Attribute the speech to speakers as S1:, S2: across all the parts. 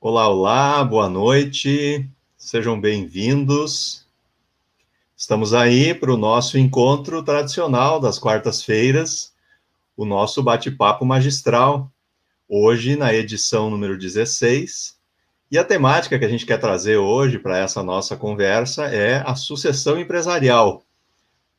S1: Olá, olá, boa noite, sejam bem-vindos. Estamos aí para o nosso encontro tradicional das quartas-feiras, o nosso bate-papo magistral, hoje na edição número 16. E a temática que a gente quer trazer hoje para essa nossa conversa é a sucessão empresarial,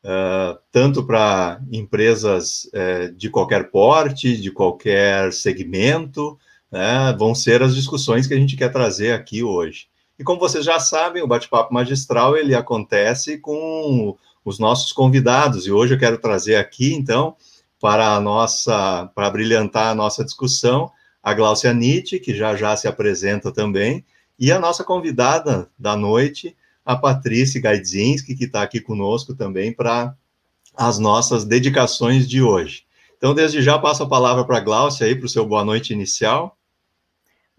S1: uh, tanto para empresas uh, de qualquer porte, de qualquer segmento, né, vão ser as discussões que a gente quer trazer aqui hoje. E como vocês já sabem, o bate-papo magistral ele acontece com os nossos convidados e hoje eu quero trazer aqui então para a nossa para brilhantar a nossa discussão a Glaucia Nietzsche, que já já se apresenta também, e a nossa convidada da noite, a Patrícia Gaidzinski, que está aqui conosco também para as nossas dedicações de hoje. Então, desde já, passo a palavra para a Glaucia aí para o seu boa noite inicial.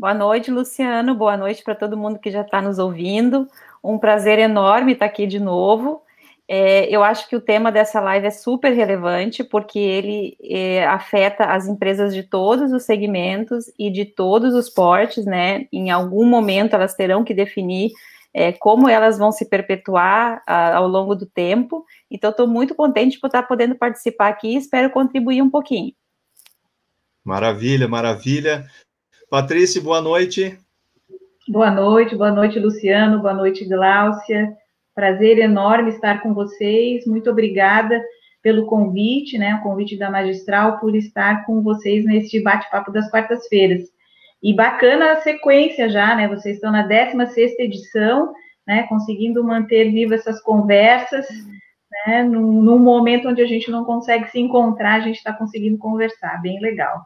S2: Boa noite, Luciano. Boa noite para todo mundo que já está nos ouvindo. Um prazer enorme estar aqui de novo. É, eu acho que o tema dessa live é super relevante, porque ele é, afeta as empresas de todos os segmentos e de todos os portes, né? Em algum momento elas terão que definir é, como elas vão se perpetuar a, ao longo do tempo. Então, estou muito contente por estar podendo participar aqui e espero contribuir um pouquinho.
S1: Maravilha, maravilha. Patrícia, boa noite.
S3: Boa noite, boa noite, Luciano, boa noite, Gláucia. Prazer enorme estar com vocês. Muito obrigada pelo convite, né? O convite da Magistral por estar com vocês neste bate-papo das quartas-feiras. E bacana a sequência já, né? Vocês estão na 16 edição, né? Conseguindo manter viva essas conversas, né? Num, num momento onde a gente não consegue se encontrar, a gente está conseguindo conversar. Bem legal.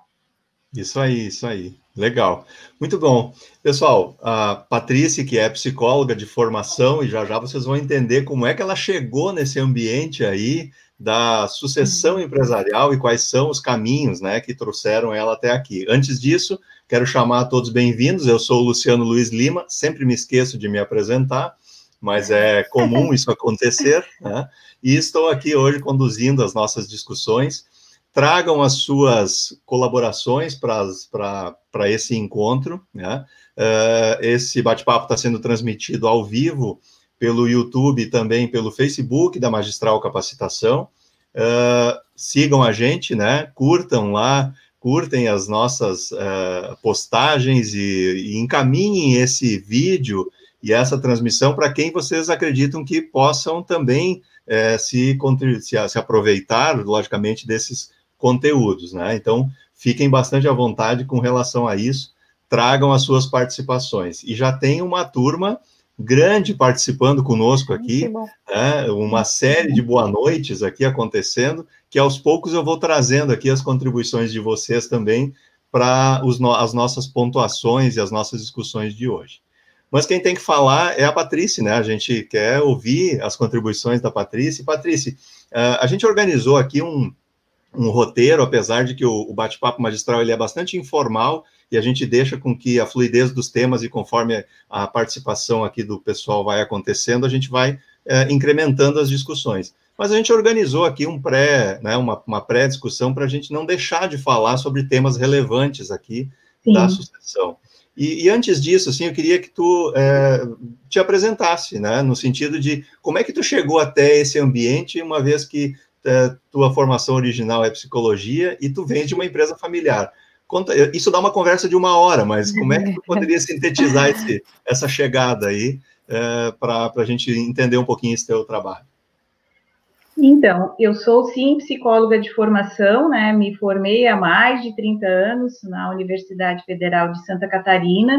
S1: Isso aí, isso aí. Legal. Muito bom. Pessoal, a Patrícia, que é psicóloga de formação, e já já vocês vão entender como é que ela chegou nesse ambiente aí da sucessão empresarial e quais são os caminhos, né, que trouxeram ela até aqui. Antes disso, quero chamar a todos bem-vindos. Eu sou o Luciano Luiz Lima, sempre me esqueço de me apresentar, mas é comum isso acontecer, né? E estou aqui hoje conduzindo as nossas discussões tragam as suas colaborações para esse encontro. Né? Uh, esse bate-papo está sendo transmitido ao vivo pelo YouTube e também pelo Facebook da Magistral Capacitação. Uh, sigam a gente, né? curtam lá, curtem as nossas uh, postagens e, e encaminhem esse vídeo e essa transmissão para quem vocês acreditam que possam também se, se, se, aproveitar, logicamente, desses conteúdos, né? Então, fiquem bastante à vontade com relação a isso, tragam as suas participações. E já tem uma turma grande participando conosco aqui, né? uma série de boa noites aqui acontecendo, que aos poucos eu vou trazendo aqui as contribuições de vocês também para no as nossas pontuações e as nossas discussões de hoje. Mas quem tem que falar é a Patrícia, né? A gente quer ouvir as contribuições da Patrícia. Patrícia, uh, a gente organizou aqui um, um roteiro, apesar de que o, bate-papo magistral ele é bastante informal e a gente deixa com que a fluidez dos temas e conforme a participação aqui do pessoal vai acontecendo, a gente vai é, incrementando as discussões. Mas a gente organizou aqui um pré, né, uma, uma pré-discussão para a gente não deixar de falar sobre temas relevantes aqui Sim. da sucessão. E, e, antes disso, assim, eu queria que tu é, te apresentasse, né, no sentido de como é que tu chegou até esse ambiente, uma vez que é, tua formação original é psicologia e tu vem de uma empresa familiar. Conta, isso dá uma conversa de uma hora, mas como é que tu poderia sintetizar esse, essa chegada aí é, para a gente entender um pouquinho esse teu trabalho?
S3: Então, eu sou sim psicóloga de formação, né? Me formei há mais de 30 anos na Universidade Federal de Santa Catarina.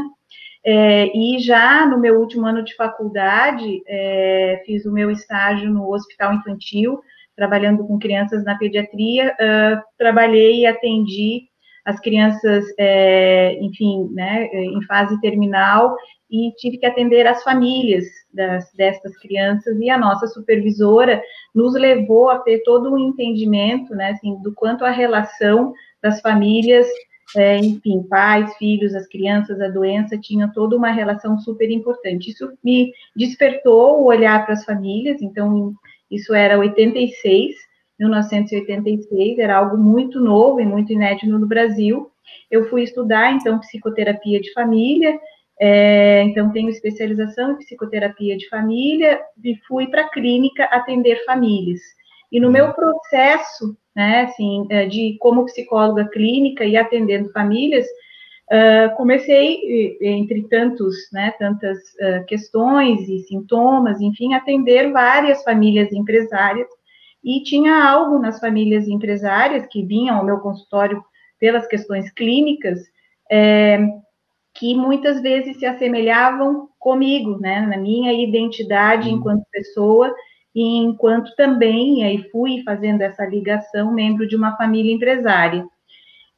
S3: É, e já no meu último ano de faculdade, é, fiz o meu estágio no Hospital Infantil, trabalhando com crianças na pediatria, uh, trabalhei e atendi as crianças, é, enfim, né, em fase terminal e tive que atender as famílias das, dessas crianças e a nossa supervisora nos levou a ter todo um entendimento, né, assim, do quanto a relação das famílias, é, enfim, pais, filhos, as crianças, a doença, tinha toda uma relação super importante. Isso me despertou o olhar para as famílias, então isso era 86, 1986, era algo muito novo e muito inédito no Brasil. Eu fui estudar, então, psicoterapia de família, É, então, tenho especialização em psicoterapia de família e fui para a clínica atender famílias. E no meu processo, né, assim, é, de como psicóloga clínica e atendendo famílias, uh, comecei, entre tantos, né, tantas uh, questões e sintomas, enfim, atender várias famílias empresárias. E tinha algo nas famílias empresárias que vinham ao meu consultório pelas questões clínicas, é, que muitas vezes se assemelhavam comigo, né, na minha identidade uhum. enquanto pessoa e enquanto também, aí fui fazendo essa ligação, membro de uma família empresária.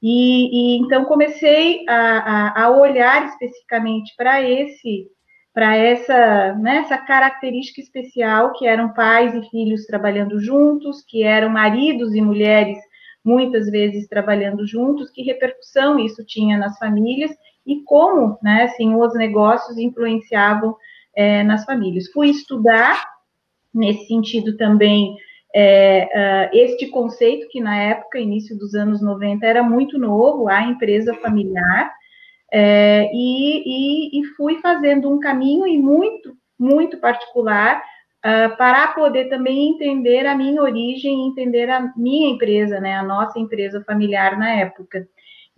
S3: E, e então comecei a, a, a olhar especificamente para esse, para essa, né, essa característica especial que eram pais e filhos trabalhando juntos, que eram maridos e mulheres muitas vezes trabalhando juntos, que repercussão isso tinha nas famílias e como, né, assim, os negócios influenciavam é, nas famílias. Fui estudar nesse sentido também é, uh, este conceito que na época, início dos anos 90, era muito novo, a empresa familiar, é, e, e, e, fui fazendo um caminho e muito, muito particular uh, para poder também entender a minha origem, entender a minha empresa, né, a nossa empresa familiar na época.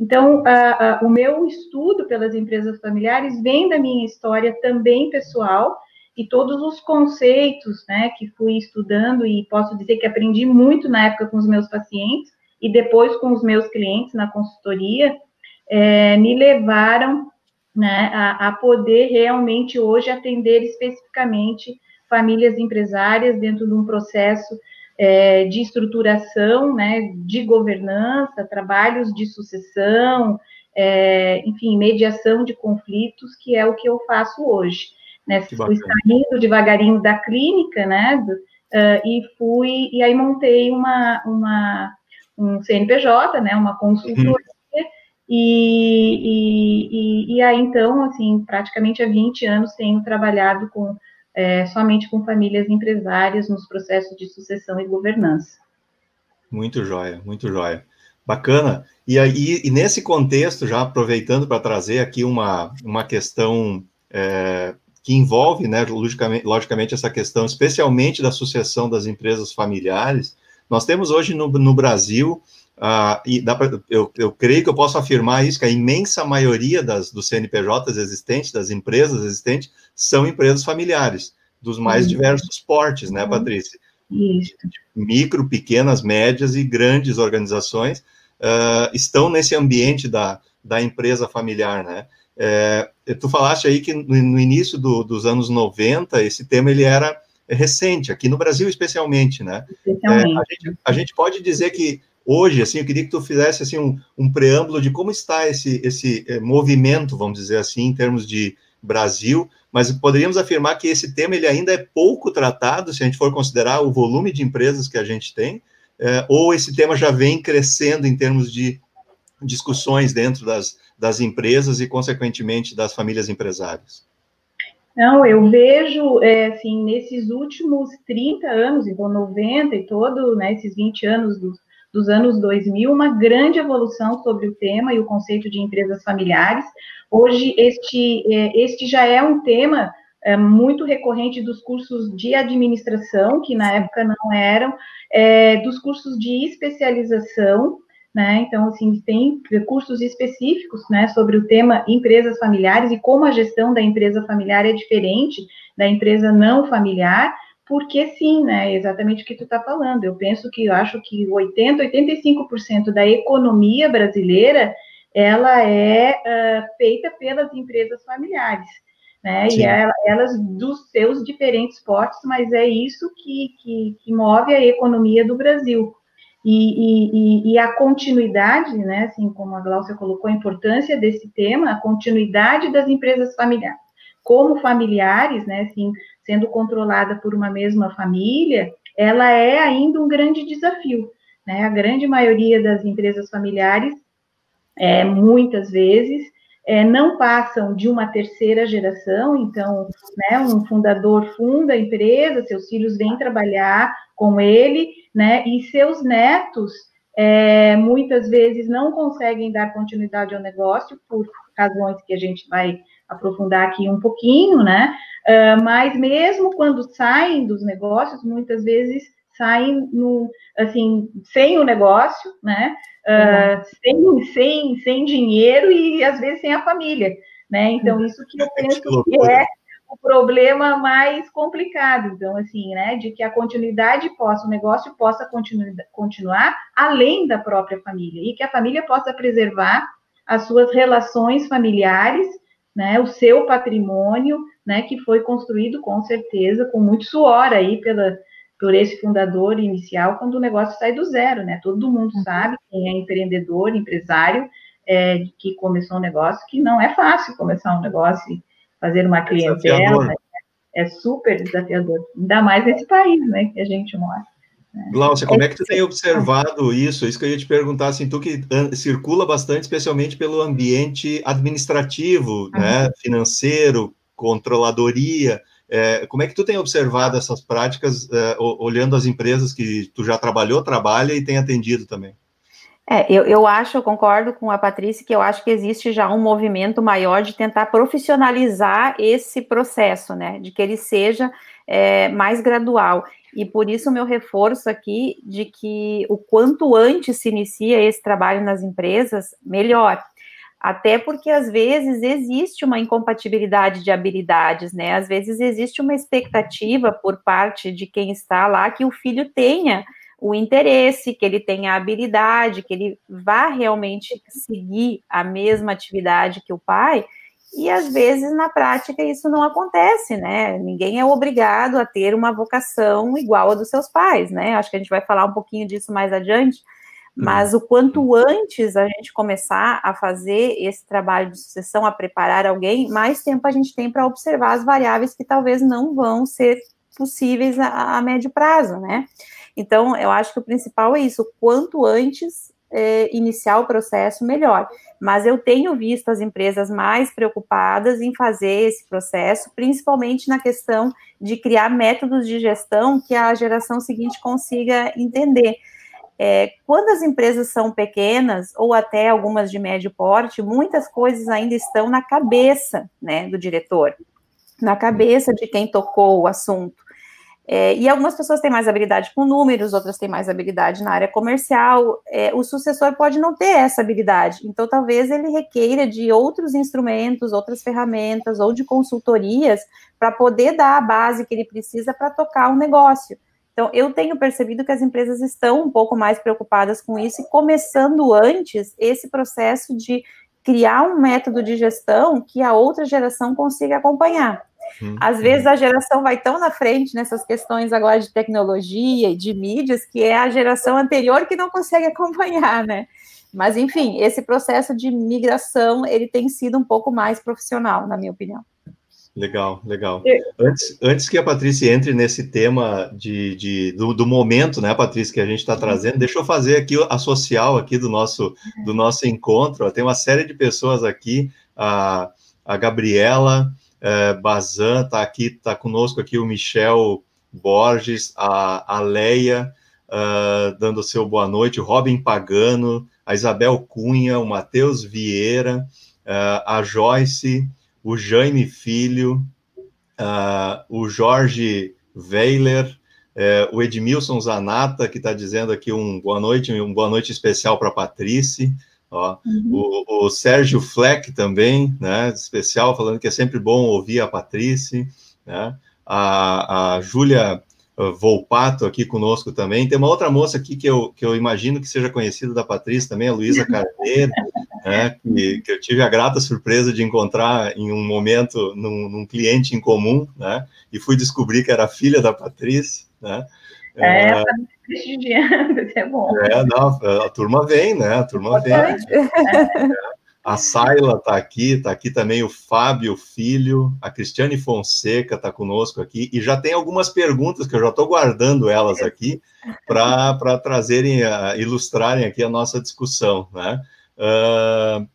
S3: Então, uh, o meu estudo pelas empresas familiares vem da minha história também pessoal e todos os conceitos, né, que fui estudando e posso dizer que aprendi muito na época com os meus pacientes e depois com os meus clientes na consultoria, é, me levaram né, a, a poder realmente hoje atender especificamente famílias empresárias dentro de um processo é, de estruturação, né, de governança, trabalhos de sucessão, é, enfim, mediação de conflitos, que é o que eu faço hoje. Né? Fui saindo devagarinho da clínica, né, do, uh, e fui, e aí montei uma, uma, um CNPJ, né, uma consultoria, uhum. e, e, e, e aí, então, assim, praticamente há 20 anos tenho trabalhado com é, somente com famílias empresárias nos processos de sucessão e governança.
S1: Muito joia, muito joia. Bacana. E aí, e nesse contexto, já aproveitando para trazer aqui uma, uma questão é, que envolve, né, logicamente, logicamente, essa questão, especialmente da sucessão das empresas familiares, nós temos hoje no, no Brasil Uh, e dá pra, eu, eu creio que eu posso afirmar isso, que a imensa maioria das, dos CNPJs existentes, das empresas existentes, são empresas familiares, dos mais uhum. diversos portes, né, uhum. Patrícia? Micro, pequenas, médias e grandes organizações uh, estão nesse ambiente da, da empresa familiar, né? É, tu falaste aí que no, no início do, dos anos 90, esse tema ele era recente, aqui no Brasil especialmente, né? Especialmente. É, a, gente, a gente pode dizer que hoje, assim, eu queria que tu fizesse, assim, um, um preâmbulo de como está esse, esse eh, movimento, vamos dizer assim, em termos de Brasil, mas poderíamos afirmar que esse tema ele ainda é pouco tratado, se a gente for considerar o volume de empresas que a gente tem, eh, ou esse tema já vem crescendo em termos de discussões dentro das, das empresas e, consequentemente, das famílias empresárias?
S3: Não, eu vejo, é, assim, nesses últimos 30 anos, então 90 e todo, né, esses 20 anos do, dos anos 2000, uma grande evolução sobre o tema e o conceito de empresas familiares. Hoje, este, é, este já é um tema é, muito recorrente dos cursos de administração, que na época não eram, é, dos cursos de especialização, né? Então, assim, tem cursos específicos, né, sobre o tema empresas familiares e como a gestão da empresa familiar é diferente da empresa não familiar, porque sim, né? Exatamente o que tu está falando. Eu penso que eu acho que 80, 85% da economia brasileira ela é uh, feita pelas empresas familiares, né? Sim. E ela, elas dos seus diferentes portos, mas é isso que, que, que move a economia do Brasil. E, e, e, a continuidade, né, assim como a Glaucia colocou, a importância desse tema, a continuidade das empresas familiares. Como familiares, né, assim, sendo controlada por uma mesma família, ela é ainda um grande desafio. Né? A grande maioria das empresas familiares, é, muitas vezes, é, não passam de uma terceira geração, então, né, um fundador funda a empresa, seus filhos vêm trabalhar com ele, né, e seus netos é, muitas vezes não conseguem dar continuidade ao negócio por razões que a gente vai aprofundar aqui um pouquinho, né? Uh, mas mesmo quando saem dos negócios, muitas vezes saem no, assim, sem o negócio, né? Uh, sem, sem, sem dinheiro e às vezes sem a família, né? Então, isso que eu penso que é o problema mais complicado, então, assim, né, de que a continuidade possa, o negócio possa continu, continuar além da própria família, e que a família possa preservar as suas relações familiares, né, o seu patrimônio, né, que foi construído com certeza, com muito suor aí pela, por esse fundador inicial, quando o negócio sai do zero, né, todo mundo uhum. sabe, quem é empreendedor, empresário, é, que começou um negócio, que não é fácil começar um negócio, fazer uma clientela, né? é super desafiador, ainda mais nesse país, né, que a gente mora.
S1: Né? Glaucia, como é que tu tem observado isso? Isso que eu ia te perguntar, assim, tu que circula bastante, especialmente pelo ambiente administrativo, uhum. né, financeiro, controladoria, é, como é que tu tem observado essas práticas, é, olhando as empresas que tu já trabalhou, trabalha e tem atendido também?
S2: É, eu, eu acho, eu concordo com a Patrícia, que eu acho que existe já um movimento maior de tentar profissionalizar esse processo, né? De que ele seja é, mais gradual. E por isso o meu reforço aqui de que o quanto antes se inicia esse trabalho nas empresas, melhor. Até porque às vezes existe uma incompatibilidade de habilidades, né? Às vezes existe uma expectativa por parte de quem está lá que o filho tenha o interesse, que ele tenha a habilidade, que ele vá realmente seguir a mesma atividade que o pai, e às vezes na prática isso não acontece, né? Ninguém é obrigado a ter uma vocação igual a dos seus pais, né? Acho que a gente vai falar um pouquinho disso mais adiante, mas o quanto antes a gente começar a fazer esse trabalho de sucessão, a preparar alguém, mais tempo a gente tem para observar as variáveis que talvez não vão ser possíveis a, a médio prazo, né? Então, eu acho que o principal é isso, quanto antes é, iniciar o processo, melhor. Mas eu tenho visto as empresas mais preocupadas em fazer esse processo, principalmente na questão de criar métodos de gestão que a geração seguinte consiga entender. É, quando as empresas são pequenas, ou até algumas de médio porte, muitas coisas ainda estão na cabeça né, do diretor, na cabeça de quem tocou o assunto. É, e algumas pessoas têm mais habilidade com números, outras têm mais habilidade na área comercial. É, o sucessor pode não ter essa habilidade, então talvez ele requeira de outros instrumentos, outras ferramentas ou de consultorias para poder dar a base que ele precisa para tocar o um negócio. Então, eu tenho percebido que as empresas estão um pouco mais preocupadas com isso e começando antes esse processo de criar um método de gestão que a outra geração consiga acompanhar. Hum, Às vezes a geração vai tão na frente nessas questões agora de tecnologia e de mídias que é a geração anterior que não consegue acompanhar, né? Mas enfim, esse processo de migração ele tem sido um pouco mais profissional, na minha opinião.
S1: Legal, legal. Antes, antes que a Patrícia entre nesse tema de, de do, do, momento, né, Patrícia, que a gente está trazendo, deixa eu fazer aqui a social aqui do nosso, do nosso encontro. Tem uma série de pessoas aqui, a, a Gabriela, é, Bazan, está aqui, está conosco aqui o Michel Borges, a, a Leia, uh, dando seu boa noite, o Robin Pagano, a Isabel Cunha, o Matheus Vieira, uh, a Joyce, o Jaime Filho, uh, o Jorge Weiler, uh, o Edmilson Zanata, que está dizendo aqui um boa noite, um boa noite especial para a Patrícia, Ó, uhum. o, o, Sérgio Fleck também, né, especial, falando que é sempre bom ouvir a Patrícia, né, a, a Júlia uh, Volpato aqui conosco também, tem uma outra moça aqui que eu, que eu imagino que seja conhecida da Patrícia também, a Luísa Carneiro, né, que, que, eu tive a grata surpresa de encontrar em um momento num, num cliente em comum, né, e fui descobrir que era filha da Patrícia, né,
S3: é, é prestigiando, é bom.
S1: É, não, a turma vem, né? A turma vem. É. A Saila está aqui, está aqui também o Fábio Filho, a Cristiane Fonseca está conosco aqui, e já tem algumas perguntas que eu já estou guardando elas aqui para trazerem, uh, ilustrarem aqui a nossa discussão, né? Uh,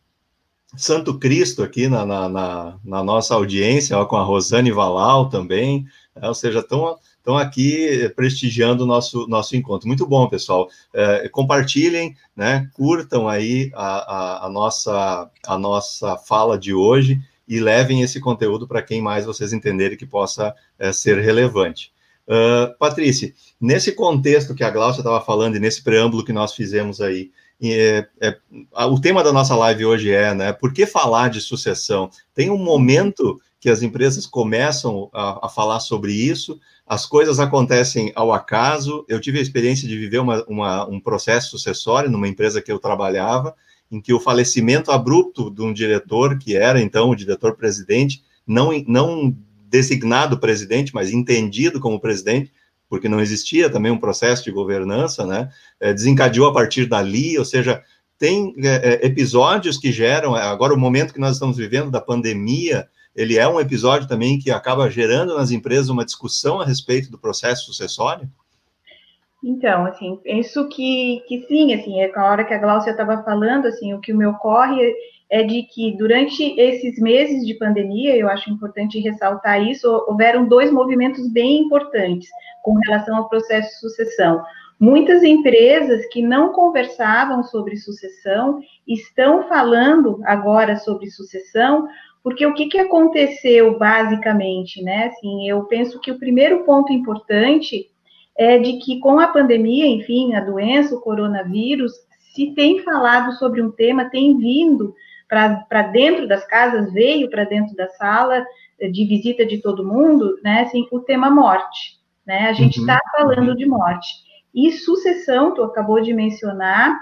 S1: Santo Cristo aqui na, na, na, na nossa audiência, ó, com a Rosane Valal também, né? ou seja, estão estão aqui prestigiando o nosso, nosso encontro. Muito bom, pessoal. É, compartilhem, né, curtam aí a, a, a, nossa, a nossa fala de hoje e levem esse conteúdo para quem mais vocês entenderem que possa é, ser relevante. Uh, Patrícia, nesse contexto que a Glaucia estava falando e nesse preâmbulo que nós fizemos aí, é, é, o tema da nossa live hoje é, né, por que falar de sucessão? Tem um momento que as empresas começam a, a, falar sobre isso, as coisas acontecem ao acaso. Eu tive a experiência de viver uma, uma, um processo sucessório numa empresa que eu trabalhava, em que o falecimento abrupto de um diretor, que era então o diretor-presidente, não, não designado presidente, mas entendido como presidente, porque não existia também um processo de governança, né? É, desencadeou a partir dali, ou seja, tem é, episódios que geram. Agora, o momento que nós estamos vivendo da pandemia, ele é um episódio também que acaba gerando nas empresas uma discussão a respeito do processo sucessório?
S3: Então, assim, penso que, que sim, assim, é a hora que a Glaucia estava falando, assim, o que me ocorre é de que durante esses meses de pandemia, eu acho importante ressaltar isso, houveram dois movimentos bem importantes com relação ao processo de sucessão. Muitas empresas que não conversavam sobre sucessão estão falando agora sobre sucessão, porque o que, que aconteceu basicamente, né? Assim, eu penso que o primeiro ponto importante é de que com a pandemia, enfim, a doença, o coronavírus, se tem falado sobre um tema, tem vindo para dentro das casas, veio para dentro da sala de visita de todo mundo, né, assim, o tema morte, né, a gente está uhum. falando de morte. E sucessão, tu acabou de mencionar,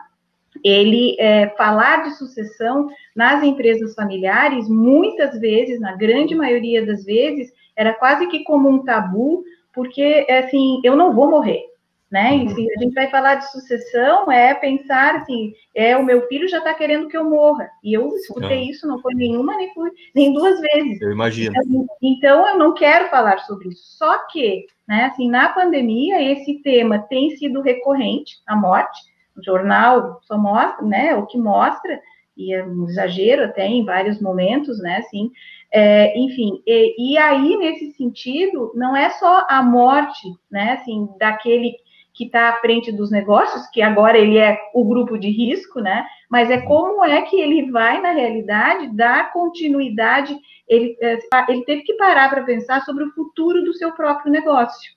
S3: ele é, falar de sucessão nas empresas familiares, muitas vezes, na grande maioria das vezes, era quase que como um tabu, porque, assim, eu não vou morrer, né? E uhum. se a gente vai falar de sucessão, é pensar assim, é o meu filho já está querendo que eu morra. E eu escutei ah. isso, não foi nenhuma, nem, foi, nem duas vezes.
S1: Eu imagino.
S3: Então, então, eu não quero falar sobre isso. Só que, né, assim, na pandemia, esse tema tem sido recorrente, a morte. O jornal só mostra, né, o que mostra, e é um exagero até em vários momentos, né, assim, é, enfim, e, e, aí, nesse sentido, não é só a morte, né, assim, daquele que está à frente dos negócios, que agora ele é o grupo de risco, né? Mas é como é que ele vai, na realidade, dar continuidade. Ele, é, ele teve que parar para pensar sobre o futuro do seu próprio negócio.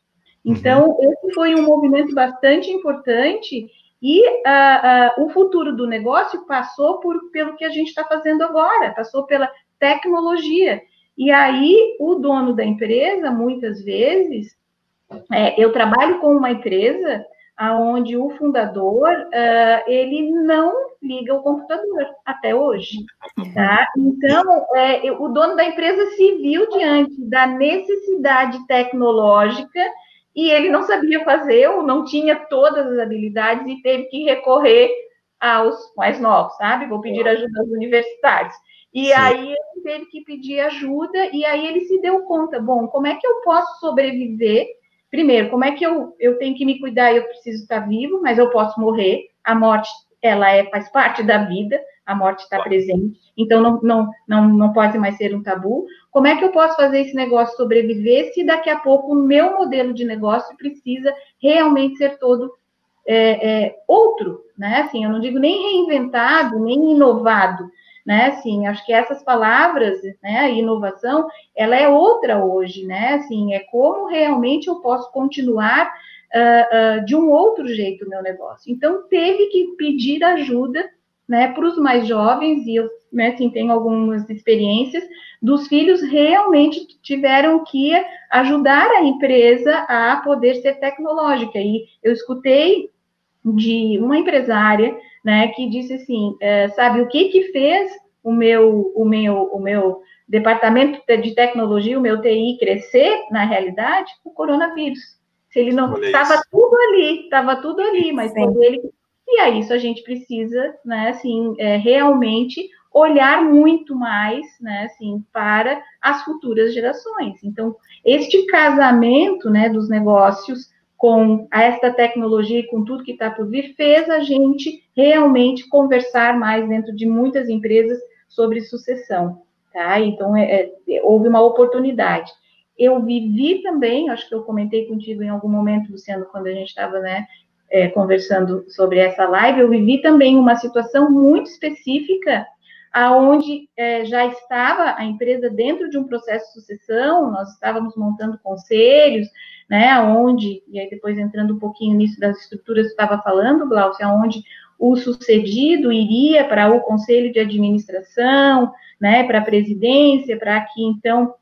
S3: Então, uhum. esse foi um movimento bastante importante e uh, uh, o futuro do negócio passou por, pelo que a gente está fazendo agora, passou pela tecnologia. E aí, o dono da empresa, muitas vezes, é, eu trabalho com uma empresa onde o fundador uh, ele não liga o computador até hoje, tá? Então é, o dono da empresa se viu diante da necessidade tecnológica e ele não sabia fazer ou não tinha todas as habilidades e teve que recorrer aos mais novos, sabe? Vou pedir ajuda aos universitários. E Sim. aí ele teve que pedir ajuda e aí ele se deu conta, bom, como é que eu posso sobreviver primeiro, como é que eu, eu tenho que me cuidar? Eu preciso estar vivo, mas eu posso morrer. A morte, ela é, faz parte da vida, a morte está presente, então não, não, não, não pode mais ser um tabu. Como é que eu posso fazer esse negócio sobreviver se daqui a pouco o meu modelo de negócio precisa realmente ser todo é, é, outro, né? Assim, eu não digo nem reinventado, nem inovado, né? Assim, acho que essas palavras, né, a inovação, ela é outra hoje, né? Assim, é como realmente eu posso continuar uh, uh, de um outro jeito o meu negócio. Então, teve que pedir ajuda, né, para os mais jovens, e eu, né, assim, tenho algumas experiências, dos filhos realmente tiveram que ajudar a empresa a poder ser tecnológica. E eu escutei de uma empresária né, que disse assim, é, sabe, o que que fez o meu, o meu, o meu departamento de tecnologia, o meu TI crescer, na realidade, o coronavírus. Se ele não estava tudo ali, estava tudo ali, mas quando ele e aí isso a gente precisa, né, assim, é, realmente olhar muito mais, né, assim, para as futuras gerações. Então, este casamento, né, dos negócios com esta tecnologia e com tudo que está por vir, fez a gente realmente conversar mais dentro de muitas empresas sobre sucessão, tá? Então, é, é, houve uma oportunidade. Eu vivi também, acho que eu comentei contigo em algum momento, Luciano, quando a gente estava, né, é, conversando sobre essa live, eu vivi também uma situação muito específica, aonde é, já estava a empresa dentro de um processo de sucessão, nós estávamos montando conselhos, né, onde, e aí depois entrando um pouquinho nisso das estruturas que estava falando, Glaucia, onde o sucedido iria para o conselho de administração, né, para a presidência, para que então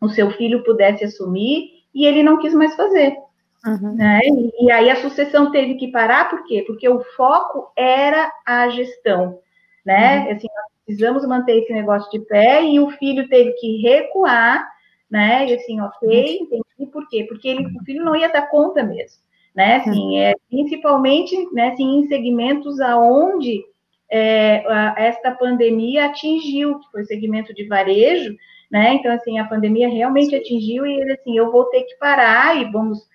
S3: o seu filho pudesse assumir, e ele não quis mais fazer. Uhum. Né? E, aí a sucessão teve que parar, por quê? Porque o foco era a gestão, né? Uhum. Assim, nós precisamos manter esse negócio de pé, e o filho teve que recuar, né? E assim, ok, uhum. entendi por quê? Porque ele, o filho não ia dar conta mesmo, né? Assim, é, principalmente né, assim, em segmentos aonde é, a, esta pandemia atingiu, que foi o segmento de varejo, né? Então, assim, a pandemia realmente atingiu e ele, assim, eu vou ter que parar e vamos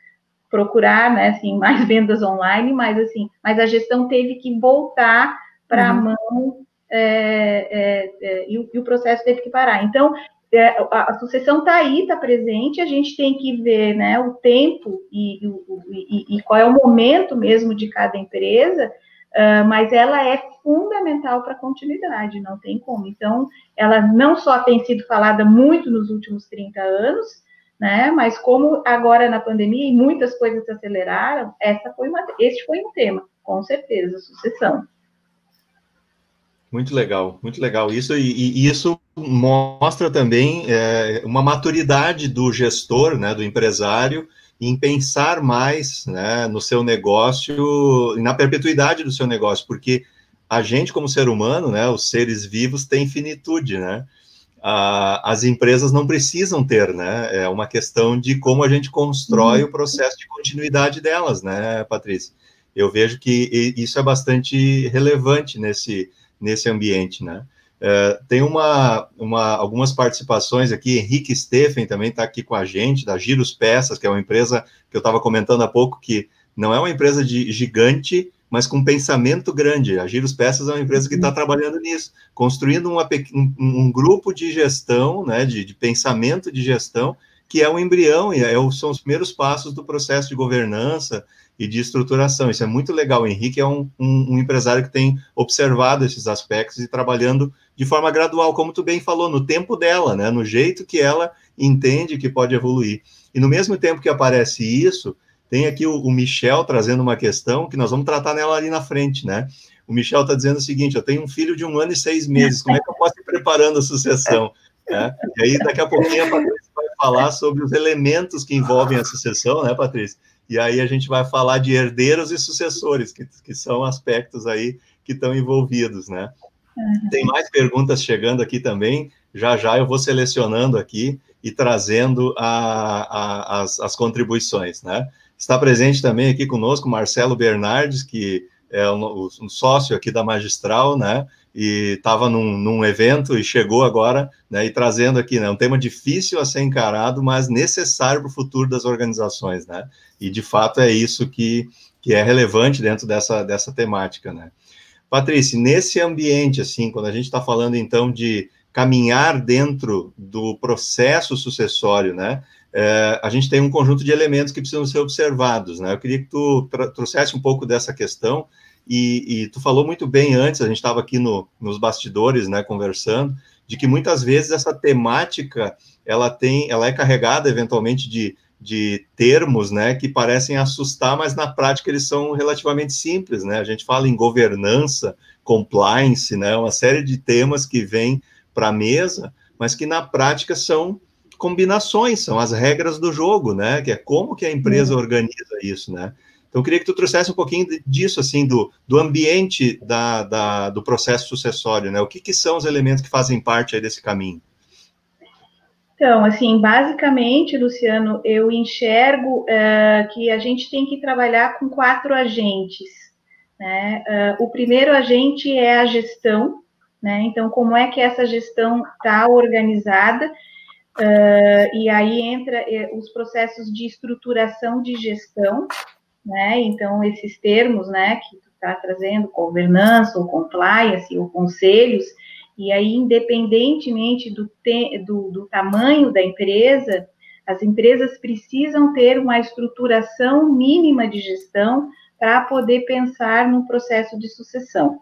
S3: procurar, né, assim, mais vendas online, mas, assim, mas a gestão teve que voltar para a uhum. mão é, é, é, e, o, e, o, processo teve que parar. Então, é, a, a, sucessão está aí, está presente, a gente tem que ver, né, o tempo e, e, e qual é o momento mesmo de cada empresa, Uh, mas ela é fundamental para a continuidade, não tem como. Então, ela não só tem sido falada muito nos últimos 30 anos, né, mas como agora na pandemia e muitas coisas se aceleraram, essa foi uma, este foi um tema, com certeza, sucessão.
S1: Muito legal, muito legal. Isso e, e isso mostra também é, uma maturidade do gestor, né, do empresário, em pensar mais né, no seu negócio na perpetuidade do seu negócio, porque a gente, como ser humano, né, os seres vivos, tem finitude, né? As empresas não precisam ter, né? É uma questão de como a gente constrói uhum. o processo de continuidade delas, né, Patrícia? Eu vejo que isso é bastante relevante nesse, nesse ambiente, né? É, tem uma, uma, algumas participações aqui, Henrique Steffen também está aqui com a gente, da Giros Peças, que é uma empresa que eu estava comentando há pouco, que não é uma empresa de gigante, mas com pensamento grande. A Giros Peças é uma empresa que está uhum. trabalhando nisso, construindo uma, um, um, grupo de gestão, né, de, de, pensamento de gestão, que é o embrião e é, são os primeiros passos do processo de governança e de estruturação. Isso é muito legal. O Henrique é um, um, um empresário que tem observado esses aspectos e trabalhando de forma gradual, como tu bem falou, no tempo dela, né, no jeito que ela entende que pode evoluir. E no mesmo tempo que aparece isso, tem aqui o, o Michel trazendo uma questão que nós vamos tratar nela ali na frente, né? O Michel está dizendo o seguinte: eu tenho um filho de um ano e seis meses, como é que eu posso ir preparando a sucessão? Né? E aí, daqui a pouquinho, a Patrícia vai falar sobre os elementos que envolvem a sucessão, né, Patrícia? E aí a gente vai falar de herdeiros e sucessores, que, que são aspectos aí que estão envolvidos, né? Uhum. Tem mais perguntas chegando aqui também. Já já eu vou selecionando aqui e trazendo a, a, as, as contribuições, né? Está presente também aqui conosco Marcelo Bernardes, que é um, um sócio aqui da Magistral, né? E estava num, num, evento e chegou agora, né? E trazendo aqui, né? Um tema difícil a ser encarado, mas necessário para o futuro das organizações, né? E de fato é isso que, que é relevante dentro dessa, dessa temática, né? Patrícia, nesse ambiente, assim, quando a gente está falando então de caminhar dentro do processo sucessório, né? É, a gente tem um conjunto de elementos que precisam ser observados, né? Eu queria que tu trouxesse um pouco dessa questão, e, e tu falou muito bem antes, a gente estava aqui no, nos bastidores, né, conversando, de que muitas vezes essa temática, ela tem, ela é carregada eventualmente de, de termos, né, que parecem assustar, mas na prática eles são relativamente simples, né? A gente fala em governança, compliance, né, uma série de temas que vêm para a mesa, mas que na prática são combinações, são as regras do jogo, né? Que é como que a empresa uhum. organiza isso, né? Então, eu queria que tu trouxesse um pouquinho disso, assim, do, do ambiente da, da, do processo sucessório, né? O que, que são os elementos que fazem parte aí desse caminho?
S3: Então, assim, basicamente, Luciano, eu enxergo uh, que a gente tem que trabalhar com quatro agentes. Né? Uh, o primeiro agente é a gestão, né? Então, como é que essa gestão está organizada Uh, e aí entra eh, os processos de estruturação de gestão, né? Então, esses termos, né, que tu está trazendo, governança, ou compliance, ou conselhos, e aí, independentemente do, te, do, do tamanho da empresa, as empresas precisam ter uma estruturação mínima de gestão para poder pensar no processo de sucessão.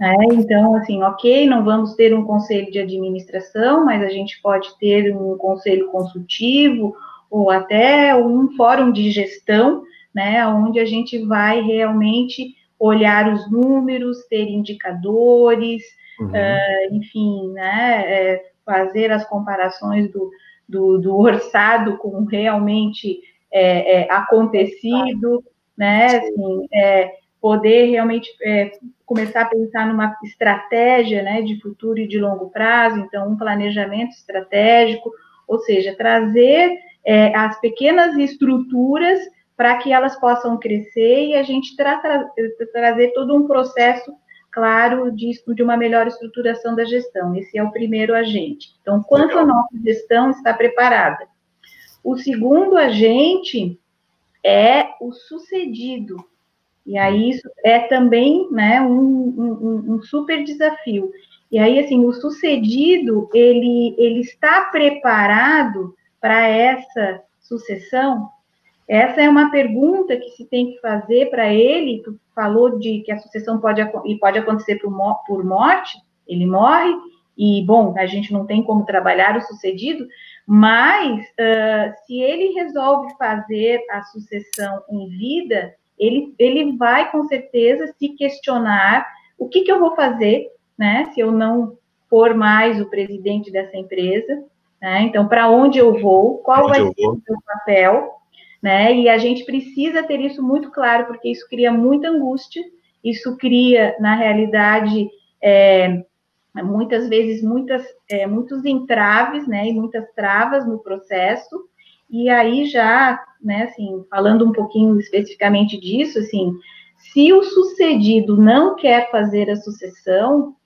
S3: Né? Então, assim, ok, não vamos ter um conselho de administração, mas a gente pode ter um conselho consultivo ou até um fórum de gestão, né, onde a gente vai realmente olhar os números, ter indicadores, uhum. uh, enfim, né, é, fazer as comparações do, do, do, orçado com realmente é, é, acontecido, né, assim, é, poder realmente é, começar a pensar numa estratégia, né, de futuro e de longo prazo, então um planejamento estratégico, ou seja, trazer é, as pequenas estruturas para que elas possam crescer e a gente tra tra trazer todo um processo claro de, de uma melhor estruturação da gestão. Esse é o primeiro agente. Então, quanto a nossa gestão está preparada? O segundo agente é o sucedido. E aí isso é também né, um, um, um super desafio. E aí, assim, o sucedido, ele, ele está preparado para essa sucessão? Essa é uma pergunta que se tem que fazer para ele. Tu falou de que a sucessão pode, e pode acontecer por, por morte, ele morre, e, bom, a gente não tem como trabalhar o sucedido, mas uh, se ele resolve fazer a sucessão em vida, ele, ele vai com certeza se questionar o que, que eu vou fazer, né, se eu não for mais o presidente dessa empresa, né? Então, para onde eu vou, qual vai ser o meu papel, né? E a gente precisa ter isso muito claro, porque isso cria muita angústia, isso cria, na realidade, é, muitas vezes muitas, é, muitos entraves, né? E muitas travas no processo. E aí já, né? Assim, falando um pouquinho especificamente disso, assim, se o sucedido não quer fazer a sucessão,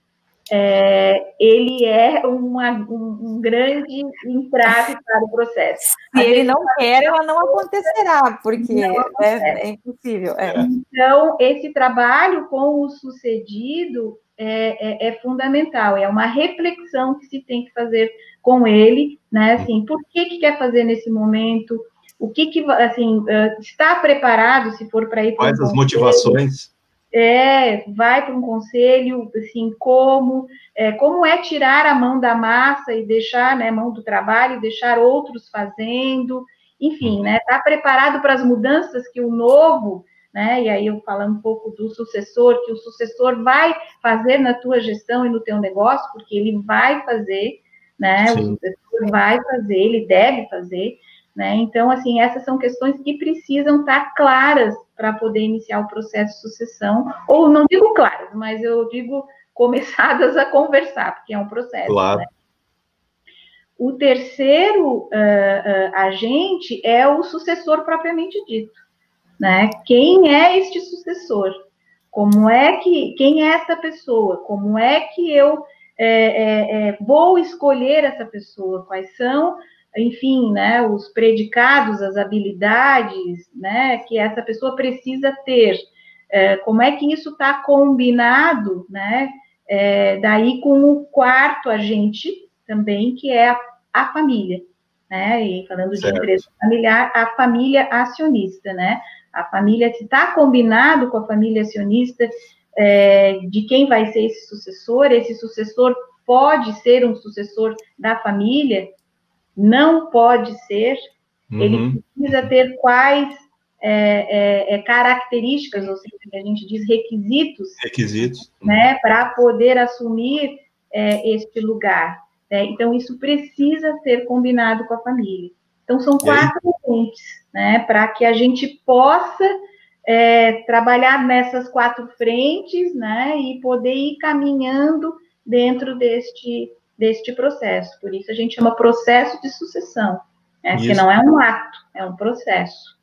S3: é, ele é uma, um, um, grande entrave para o processo.
S2: Se ele não quer, ela não acontecerá, porque não é, é, impossível. É.
S3: Então, esse trabalho com o sucedido é, é, é, fundamental, é uma reflexão que se tem que fazer com ele, né? Assim, por que, que quer fazer nesse momento? O que, que assim, está preparado se for para ir
S1: para Quais as motivações?
S3: É, vai para um conselho, assim, como é, como é tirar a mão da massa e deixar, né, mão do trabalho, deixar outros fazendo, enfim, né, tá preparado para as mudanças que o novo, né, e aí eu falando um pouco do sucessor, que o sucessor vai fazer na tua gestão e no teu negócio, porque ele vai fazer, né, Sim. o vai fazer, ele deve fazer, né? Então, assim, essas são questões que precisam estar claras para poder iniciar o processo de sucessão, ou não digo claras, mas eu digo começadas a conversar, porque é um processo. Claro. Né? O terceiro uh, uh, agente é o sucessor propriamente dito, né? Quem é este sucessor? Como é que, quem é essa pessoa? Como é que eu é, é, é, vou escolher essa pessoa? Quais são enfim, né, os predicados, as habilidades, né, que essa pessoa precisa ter. É, como é que isso está combinado, né, é, daí com o quarto agente também, que é a, a família, né, e falando certo. de empresa familiar, a família acionista, né, a família, se está combinado com a família acionista é, de quem vai ser esse sucessor, esse sucessor pode ser um sucessor da família, não pode ser, uhum. ele precisa ter quais é, é, é, características, ou seja, a gente diz requisitos,
S1: requisitos,
S3: né, para poder assumir é, este lugar. Né? Então, isso precisa ser combinado com a família. Então, são quatro pontos, né, para que a gente possa é, trabalhar nessas quatro frentes, né, e poder ir caminhando dentro deste deste processo. Por isso a gente chama processo de sucessão, né? que não é um ato, é um processo.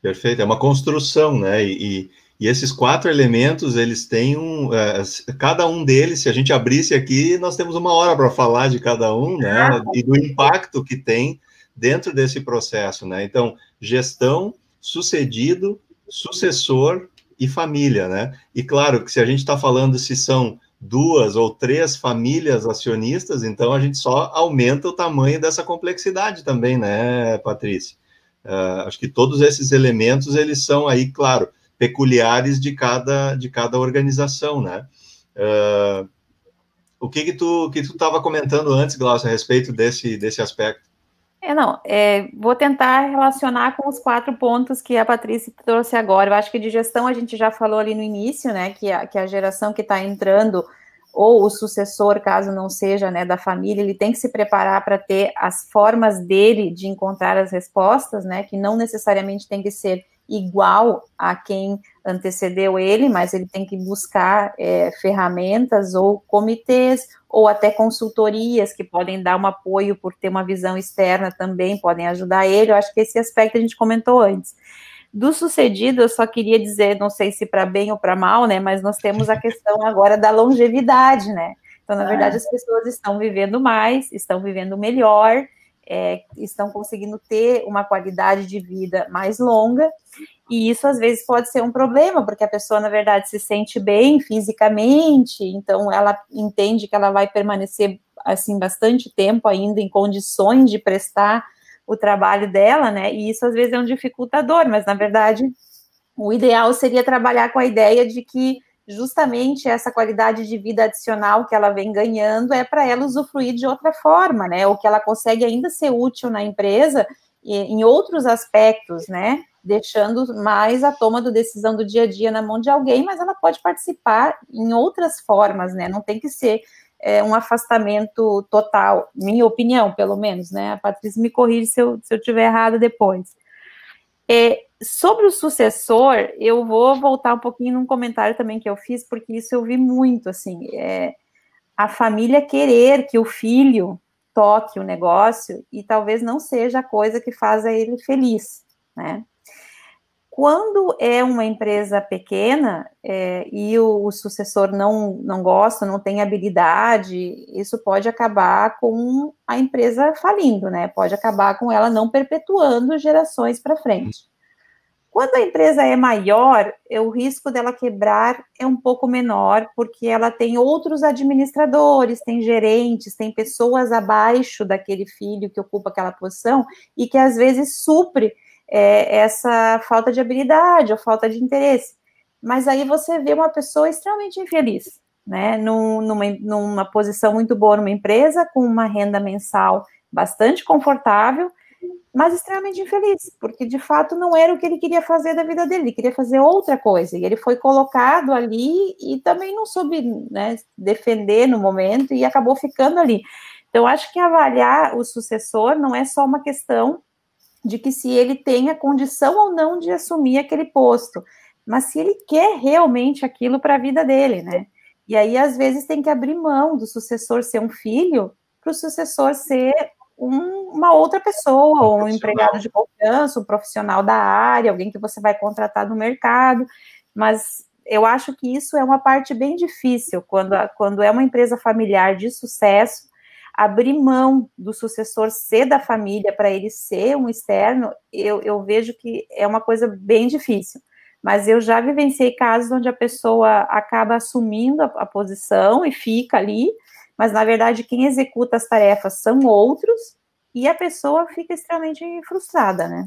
S1: Perfeito, é uma construção, né? E, e esses quatro elementos, eles têm um. É, cada um deles, se a gente abrisse aqui, nós temos uma hora para falar de cada um, né? Ah, e do impacto que tem dentro desse processo, né? Então, gestão, sucedido, sucessor e família, né? E claro que se a gente está falando se são duas ou três famílias acionistas, então a gente só aumenta o tamanho dessa complexidade também, né, Patrícia? Uh, acho que todos esses elementos, eles são aí, claro, peculiares de cada, de cada organização, né? Uh, o que que tu que tu estava comentando antes, Glaucio, a respeito desse desse aspecto?
S2: É, não, é, vou tentar relacionar com os quatro pontos que a Patrícia trouxe agora. Eu acho que de gestão a gente já falou ali no início, né, que a, que a geração que está entrando, ou o sucessor, caso não seja, né, da família, ele tem que se preparar para ter as formas dele de encontrar as respostas, né, que não necessariamente tem que ser igual a quem antecedeu ele, mas ele tem que buscar é, ferramentas ou comitês ou até consultorias que podem dar um apoio por ter uma visão externa também, podem ajudar ele. Eu acho que esse aspecto a gente comentou antes. Do sucedido, eu só queria dizer, não sei se para bem ou para mal, né, mas nós temos a questão agora da longevidade, né? Então, na verdade, as pessoas estão vivendo mais, estão vivendo melhor, é, estão conseguindo ter uma qualidade de vida mais longa, e isso às vezes pode ser um problema, porque a pessoa, na verdade, se sente bem fisicamente, então ela entende que ela vai permanecer assim bastante tempo ainda em condições de prestar o trabalho dela, né? E isso às vezes é um dificultador, mas na verdade o ideal seria trabalhar com a ideia de que justamente essa qualidade de vida adicional que ela vem ganhando é para ela usufruir de outra forma, né? Ou que ela consegue ainda ser útil na empresa em outros aspectos, né? Deixando mais a toma de decisão do dia a dia na mão de alguém, mas ela pode participar em outras formas, né? Não tem que ser é, um afastamento total, minha opinião, pelo menos, né? A Patrícia me corrige se eu, se eu tiver errado depois. É, sobre o sucessor, eu vou voltar um pouquinho num comentário também que eu fiz, porque isso eu vi muito, assim, é, a família querer que o filho toque o negócio e talvez não seja a coisa que faça ele feliz, né? Quando é uma empresa pequena é, e o, o, sucessor não, não gosta, não tem habilidade, isso pode acabar com a empresa falindo, né? Pode acabar com ela não perpetuando gerações para frente. Quando a empresa é maior, o risco dela quebrar é um pouco menor, porque ela tem outros administradores, tem gerentes, tem pessoas abaixo daquele filho que ocupa aquela posição e que às vezes supre é, essa falta de habilidade ou falta de interesse. Mas aí você vê uma pessoa extremamente infeliz, né? Num, numa, numa posição muito boa numa empresa, com uma renda mensal bastante confortável, mas extremamente infeliz, porque de fato não era o que ele queria fazer da vida dele, ele queria fazer outra coisa, e ele foi colocado ali e também não soube né, defender no momento e acabou ficando ali. Então, acho que avaliar o sucessor não é só uma questão de que se ele tem a condição ou não de assumir aquele posto, mas se ele quer realmente aquilo para a vida dele, né? E aí, às vezes, tem que abrir mão do sucessor ser um filho para o sucessor ser um, uma outra pessoa, um, empregado de confiança, um profissional da área, alguém que você vai contratar no mercado, mas eu acho que isso é uma parte bem difícil quando, quando é uma empresa familiar de sucesso, abrir mão do sucessor ser da família para ele ser um externo, eu, eu vejo que é uma coisa bem difícil. Mas eu já vivenciei casos onde a pessoa acaba assumindo a, a posição e fica ali, mas na verdade quem executa as tarefas são outros e a pessoa fica extremamente frustrada, né?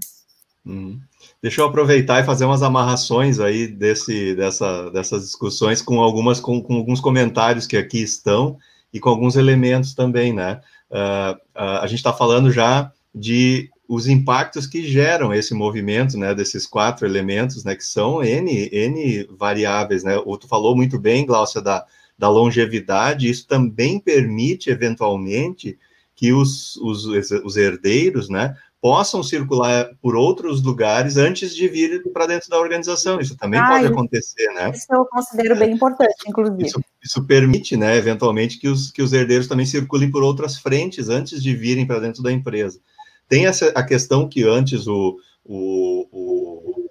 S1: Hum. Deixa eu aproveitar e fazer umas amarrações aí desse, dessa, dessas discussões com algumas com, com, alguns comentários que aqui estão e com alguns elementos também, né? Uh, uh, a gente está falando já de os impactos que geram esse movimento, né, desses quatro elementos, né, que são N, N variáveis, né, o tu falou muito bem, Glaucia, da, da longevidade, isso também permite, eventualmente, que os, os, os herdeiros, né, possam circular por outros lugares antes de vir para dentro da organização. Isso também ah, pode isso, acontecer, né?
S2: Isso eu considero bem importante, inclusive.
S1: Isso, isso, permite, né, eventualmente, que os, que os herdeiros também circulem por outras frentes antes de virem para dentro da empresa. Tem essa, a questão que antes o, o, o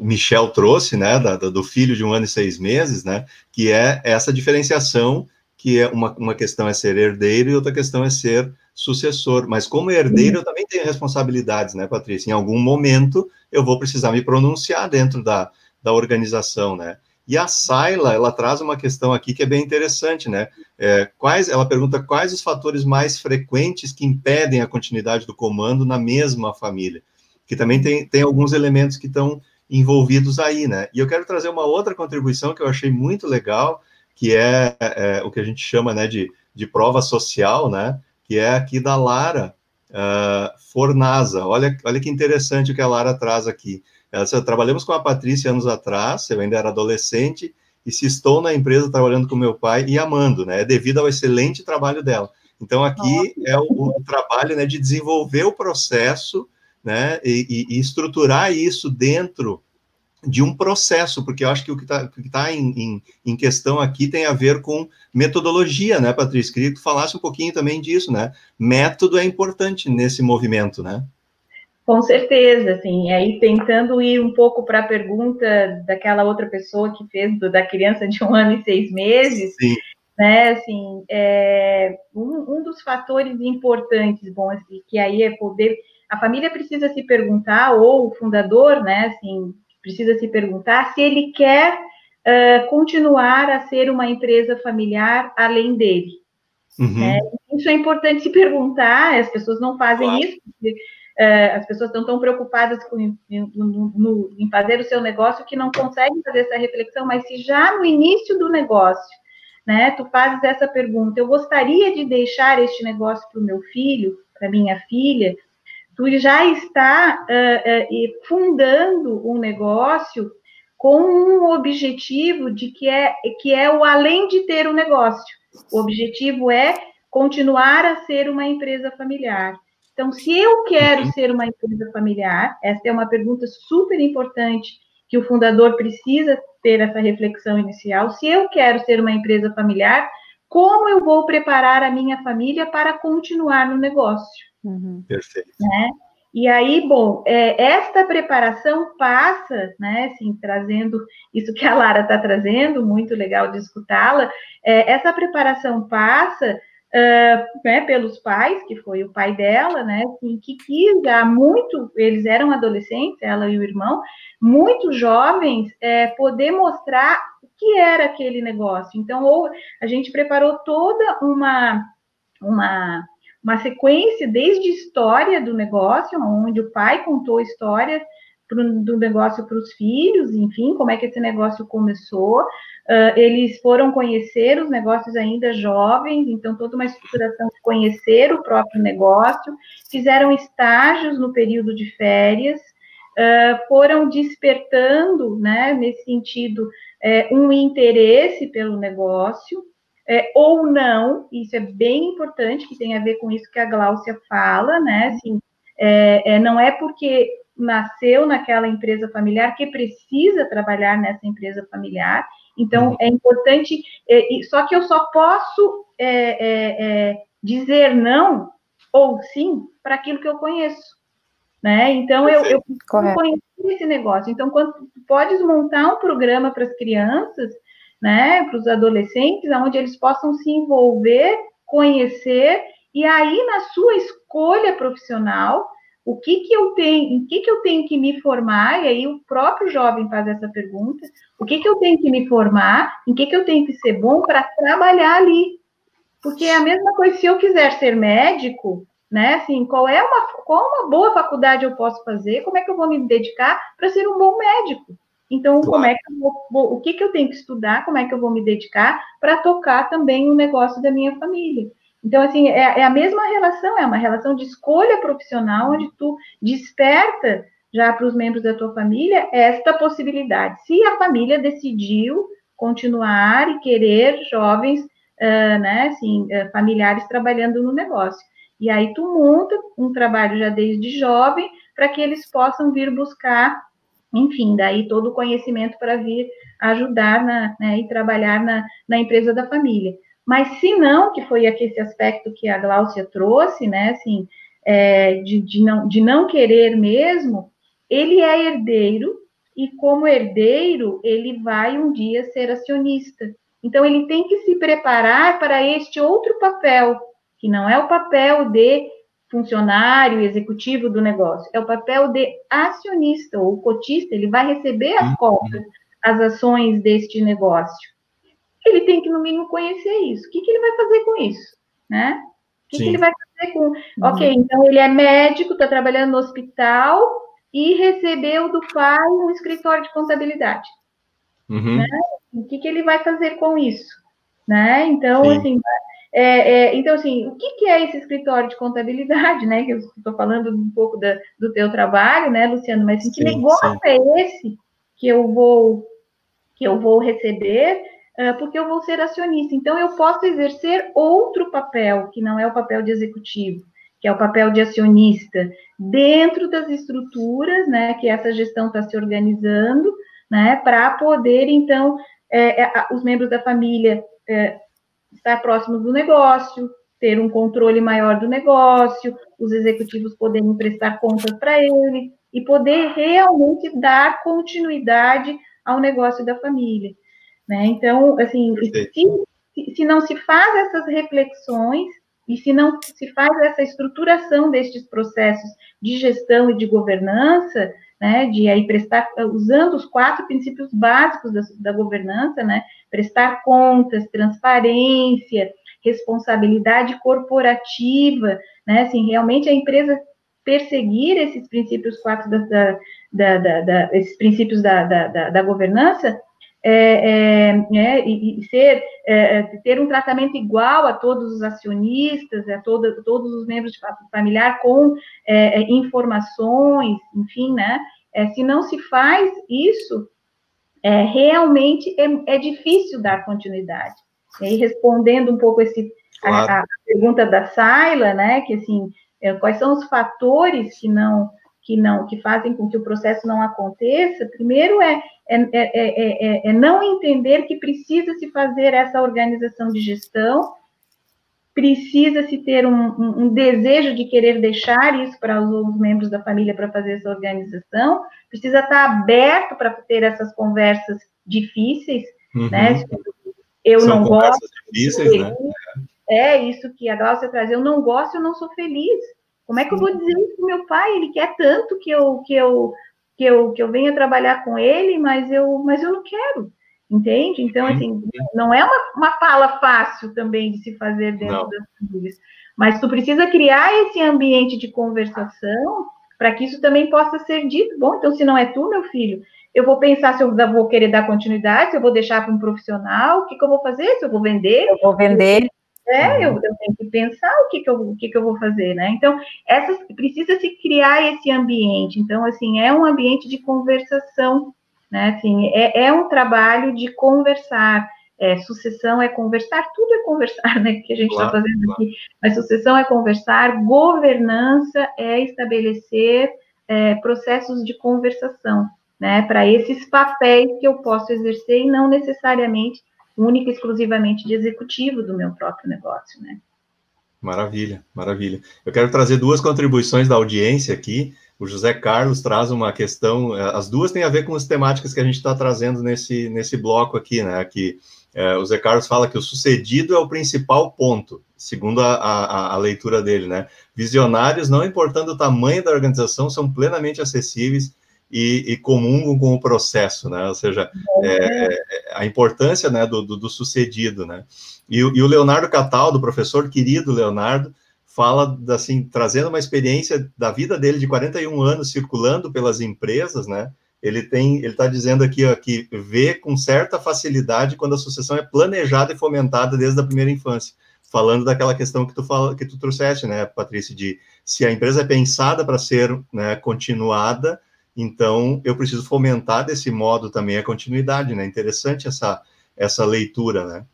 S1: o Michel trouxe, né, da, do filho de um ano e seis meses, né, que é essa diferenciação, que é uma, uma questão é ser herdeiro e outra questão é ser sucessor. Mas como herdeiro, eu também tenho responsabilidades, né, Patrícia? Em algum momento eu vou precisar me pronunciar dentro da, da organização, né? E a Saila, ela traz uma questão aqui que é bem interessante, né? É, quais, ela pergunta quais os fatores mais frequentes que impedem a continuidade do comando na mesma família. Que também tem, tem alguns elementos que estão envolvidos aí, né? E eu quero trazer uma outra contribuição que eu achei muito legal, que é, é, o que a gente chama né, de, de prova social, né, que é aqui da Lara uh, Fornaza. Olha, olha que interessante o que a Lara traz aqui. Ela, trabalhamos com a Patrícia anos atrás, eu ainda era adolescente, e se estou na empresa trabalhando com meu pai e amando, né? É devido ao excelente trabalho dela. Então, aqui é o, o, trabalho né, de desenvolver o processo né, e, e, estruturar isso dentro de um processo, porque eu acho que o que está tá em, em, em, questão aqui tem a ver com metodologia, né, Patrícia? Queria que tu falasse um pouquinho também disso, né? Método é importante nesse movimento, né?
S3: Com certeza, assim, aí tentando ir um pouco para a pergunta daquela outra pessoa que fez do, da criança de um ano e seis meses, Sim. né, assim, é, um, um dos fatores importantes, bom, assim, que aí é poder, a família precisa se perguntar, ou o fundador, né, assim, precisa se perguntar se ele quer uh, continuar a ser uma empresa familiar além dele. Uhum. Né? Isso é importante se perguntar, as pessoas não fazem claro. isso, porque uh, as pessoas estão tão preocupadas com, em, no, em fazer o seu negócio que não conseguem fazer essa reflexão, mas se já no início do negócio, né, tu fazes essa pergunta, eu gostaria de deixar este negócio para o meu filho, para minha filha, tu já está uh, uh, fundando um negócio com um objetivo de que é que é o além de ter um negócio. O objetivo é continuar a ser uma empresa familiar. Então, se eu quero uhum. ser uma empresa familiar, essa é uma pergunta super importante que o fundador precisa ter essa reflexão inicial. Se eu quero ser uma empresa familiar, como eu vou preparar a minha família para continuar no negócio?
S1: Uhum. Perfeito.
S3: Né? E aí, bom, é, esta preparação passa, né, assim, trazendo isso que a Lara está trazendo, muito legal de escutá-la, é, essa preparação passa uh, né, pelos pais, que foi o pai dela, né, assim, que quis já muito, eles eram adolescentes, ela e o irmão, muito jovens, é, poder mostrar o que era aquele negócio. Então, ou a gente preparou toda uma, uma uma sequência desde história do negócio, onde o pai contou histórias do negócio para os filhos, enfim, como é que esse negócio começou. Uh, eles foram conhecer os negócios ainda jovens, então toda uma estruturação de conhecer o próprio negócio, fizeram estágios no período de férias, uh, foram despertando, né, nesse sentido, uh, um interesse pelo negócio, é, ou não, isso é bem importante, que tem a ver com isso que a Gláucia fala, né? Assim, é, é, não é porque nasceu naquela empresa familiar que precisa trabalhar nessa empresa familiar. Então, uhum. é importante, é, só que eu só posso é, é, dizer não ou sim para aquilo que eu conheço. Né? Então, eu, eu conheço esse negócio. Então, quando podes montar um programa para as crianças, né, para os adolescentes, onde eles possam se envolver, conhecer e aí na sua escolha profissional, o que que eu tenho, em que que eu tenho que me formar? E aí o próprio jovem faz essa pergunta: o que que eu tenho que me formar? Em que que eu tenho que ser bom para trabalhar ali? Porque é a mesma coisa se eu quiser ser médico, né? Assim, qual é uma qual uma boa faculdade eu posso fazer? Como é que eu vou me dedicar para ser um bom médico? Então, como é que eu vou, o que, que eu tenho que estudar, como é que eu vou me dedicar para tocar também o negócio da minha família. Então, assim, é, é, a mesma relação, é uma relação de escolha profissional, onde tu desperta já para os membros da tua família esta possibilidade. Se a família decidiu continuar e querer jovens, uh, né, assim, uh, familiares trabalhando no negócio. E aí tu monta um trabalho já desde jovem para que eles possam vir buscar enfim, daí todo o conhecimento para vir ajudar na, né, e trabalhar na, na empresa da família. Mas se não, que foi aqui esse aspecto que a Gláucia trouxe, né, assim, é, de, de, não, de não querer mesmo, ele é herdeiro, e como herdeiro, ele vai um dia ser acionista. Então, ele tem que se preparar para este outro papel, que não é o papel de funcionário executivo do negócio, é o papel de acionista ou cotista, ele vai receber as uhum. cotas, as ações deste negócio. Ele tem que, no mínimo, conhecer isso. O que, que ele vai fazer com isso? Né? O que, que ele vai fazer com. Uhum. Ok, então ele é médico, está trabalhando no hospital e recebeu do pai um escritório de contabilidade. Uhum. Né? O que, que ele vai fazer com isso? né? Então, Sim. assim, é, é, então, assim, o que, que, é esse escritório de contabilidade, né? Que eu estou falando um pouco da, do teu trabalho, né, Luciano? Mas assim, que negócio sim. é esse que eu vou que eu vou receber? Uh, porque eu vou ser acionista. Então, eu posso exercer outro papel, que não é o papel de executivo, que é o papel de acionista, dentro das estruturas, né, que essa gestão está se organizando, né, para poder, então, é, é, os membros da família é, estar próximos do negócio, ter um controle maior do negócio, os executivos poderem prestar contas para ele e poder realmente dar continuidade ao negócio da família. Né? Então, assim, se, se não se faz essas reflexões e se não se faz essa estruturação destes processos de gestão e de governança, né, de aí prestar, usando os quatro princípios básicos da, da governança, né, prestar contas, transparência, responsabilidade corporativa, né, assim, realmente a empresa perseguir esses princípios quatro da, da, da, da esses princípios da, da, governança, é, é, é, e, e, ser, é, é, ter um tratamento igual a todos os acionistas, a todo, todos os membros de familiar com informações, enfim, né? se não se faz isso, realmente é, difícil dar continuidade. E respondendo um pouco esse, claro. a, a, pergunta da Saila, né? Que assim, quais são os fatores que não que não que fazem com que o processo não aconteça, primeiro é, é, é, é, não entender que precisa se fazer essa organização de gestão, precisa se ter um, um, um desejo de querer deixar isso para os outros membros da família para fazer essa organização, precisa estar aberto para ter essas conversas difíceis, uhum. né? Eu São não gosto. Difíceis, né? É isso que a Glaucia traz. Eu não gosto, eu não sou feliz. Como é que eu vou dizer isso para meu pai? Ele quer tanto que eu que eu que eu que eu venha trabalhar com ele, mas eu mas eu não quero. Entende? Então, assim, não é uma, uma fala fácil também de se fazer dentro não. das famílias. Mas tu precisa criar esse ambiente de conversação para que isso também possa ser dito. Bom, então, se não é tu, meu filho, eu vou pensar se eu vou querer dar continuidade, se eu vou deixar para um profissional, o que, que eu vou fazer, se eu vou vender.
S2: Eu vou vender.
S3: É, eu, eu, tenho que pensar o que, que, eu, o que, que eu vou fazer, né? Então, essas, precisa se criar esse ambiente. Então, assim, é um ambiente de conversação, né? Assim, é, é um trabalho de conversar. É, sucessão é conversar, tudo é conversar, né? Que a gente está claro, fazendo claro. aqui. Mas sucessão é conversar, governança é estabelecer é, processos de conversação, né? Para esses papéis que eu posso exercer e não necessariamente única e exclusivamente de executivo do meu próprio negócio, né?
S1: Maravilha, maravilha. Eu quero trazer duas contribuições da audiência aqui. O José Carlos traz uma questão, eh, as duas têm a ver com as temáticas que a gente está trazendo nesse, nesse bloco aqui, né? Que é, o José Carlos fala que o sucedido é o principal ponto, segundo a, a, a, leitura dele, né? Visionários, não importando o tamanho da organização, são plenamente acessíveis e, e comungam com o processo, né? Ou seja, é, é, a importância né, do, do, do sucedido, né? E, e, o Leonardo Cataldo, professor querido Leonardo, fala assim, trazendo uma experiência da vida dele de 41 anos circulando pelas empresas, né? Ele tem, ele está dizendo aqui ó, que vê com certa facilidade quando a sucessão é planejada e fomentada desde a primeira infância falando daquela questão que tu fala, que tu trouxeste, né, Patrícia, de se a empresa é pensada para ser né, continuada, então, eu preciso fomentar desse modo também a continuidade, né? Interessante essa, essa leitura, né?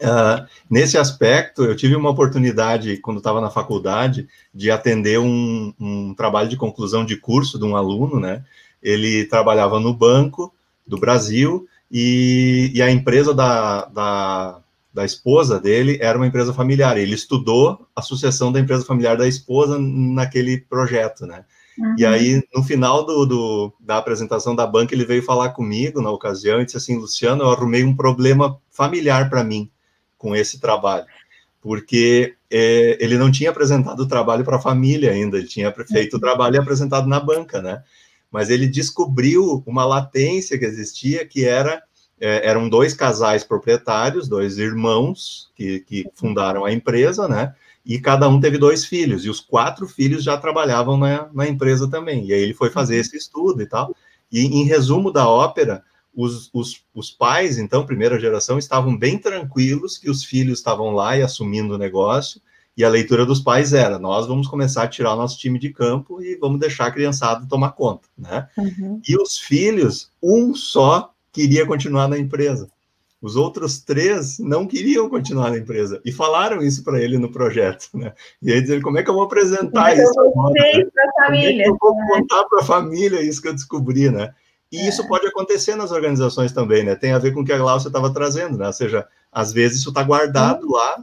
S1: Uh, nesse aspecto, eu tive uma oportunidade, quando estava na faculdade, de atender um, um, trabalho de conclusão de curso de um aluno, né? Ele trabalhava no banco do Brasil e, e a empresa da, da, da, esposa dele era uma empresa familiar. Ele estudou a sucessão da empresa familiar da esposa naquele projeto, né? Uhum. E aí, no final do, do, da apresentação da banca, ele veio falar comigo na ocasião e disse assim: Luciano, eu arrumei um problema familiar para mim com esse trabalho, porque é, ele não tinha apresentado o trabalho para a família ainda, ele tinha feito o trabalho e apresentado na banca, né? Mas ele descobriu uma latência que existia, que era é, eram dois casais proprietários, dois irmãos que, que fundaram a empresa, né? E cada um teve dois filhos, e os quatro filhos já trabalhavam na, na empresa também. E aí ele foi fazer uhum. esse estudo e tal. E em resumo da ópera, os, os, os pais, então, primeira geração, estavam bem tranquilos que os filhos estavam lá e assumindo o negócio, e a leitura dos pais era: nós vamos começar a tirar o nosso time de campo e vamos deixar a criançada tomar conta, né? Uhum. E os filhos, um só queria continuar na empresa. Os outros três não queriam continuar na empresa e falaram isso para ele no projeto, né? E aí dizer como é que eu vou apresentar isso agora? Né? Família, é eu vou né? contar para a família isso que eu descobri, né? E é. isso pode acontecer nas organizações também, né? Tem a ver com o que a Glaucia estava trazendo, né? Ou seja, às vezes isso está guardado lá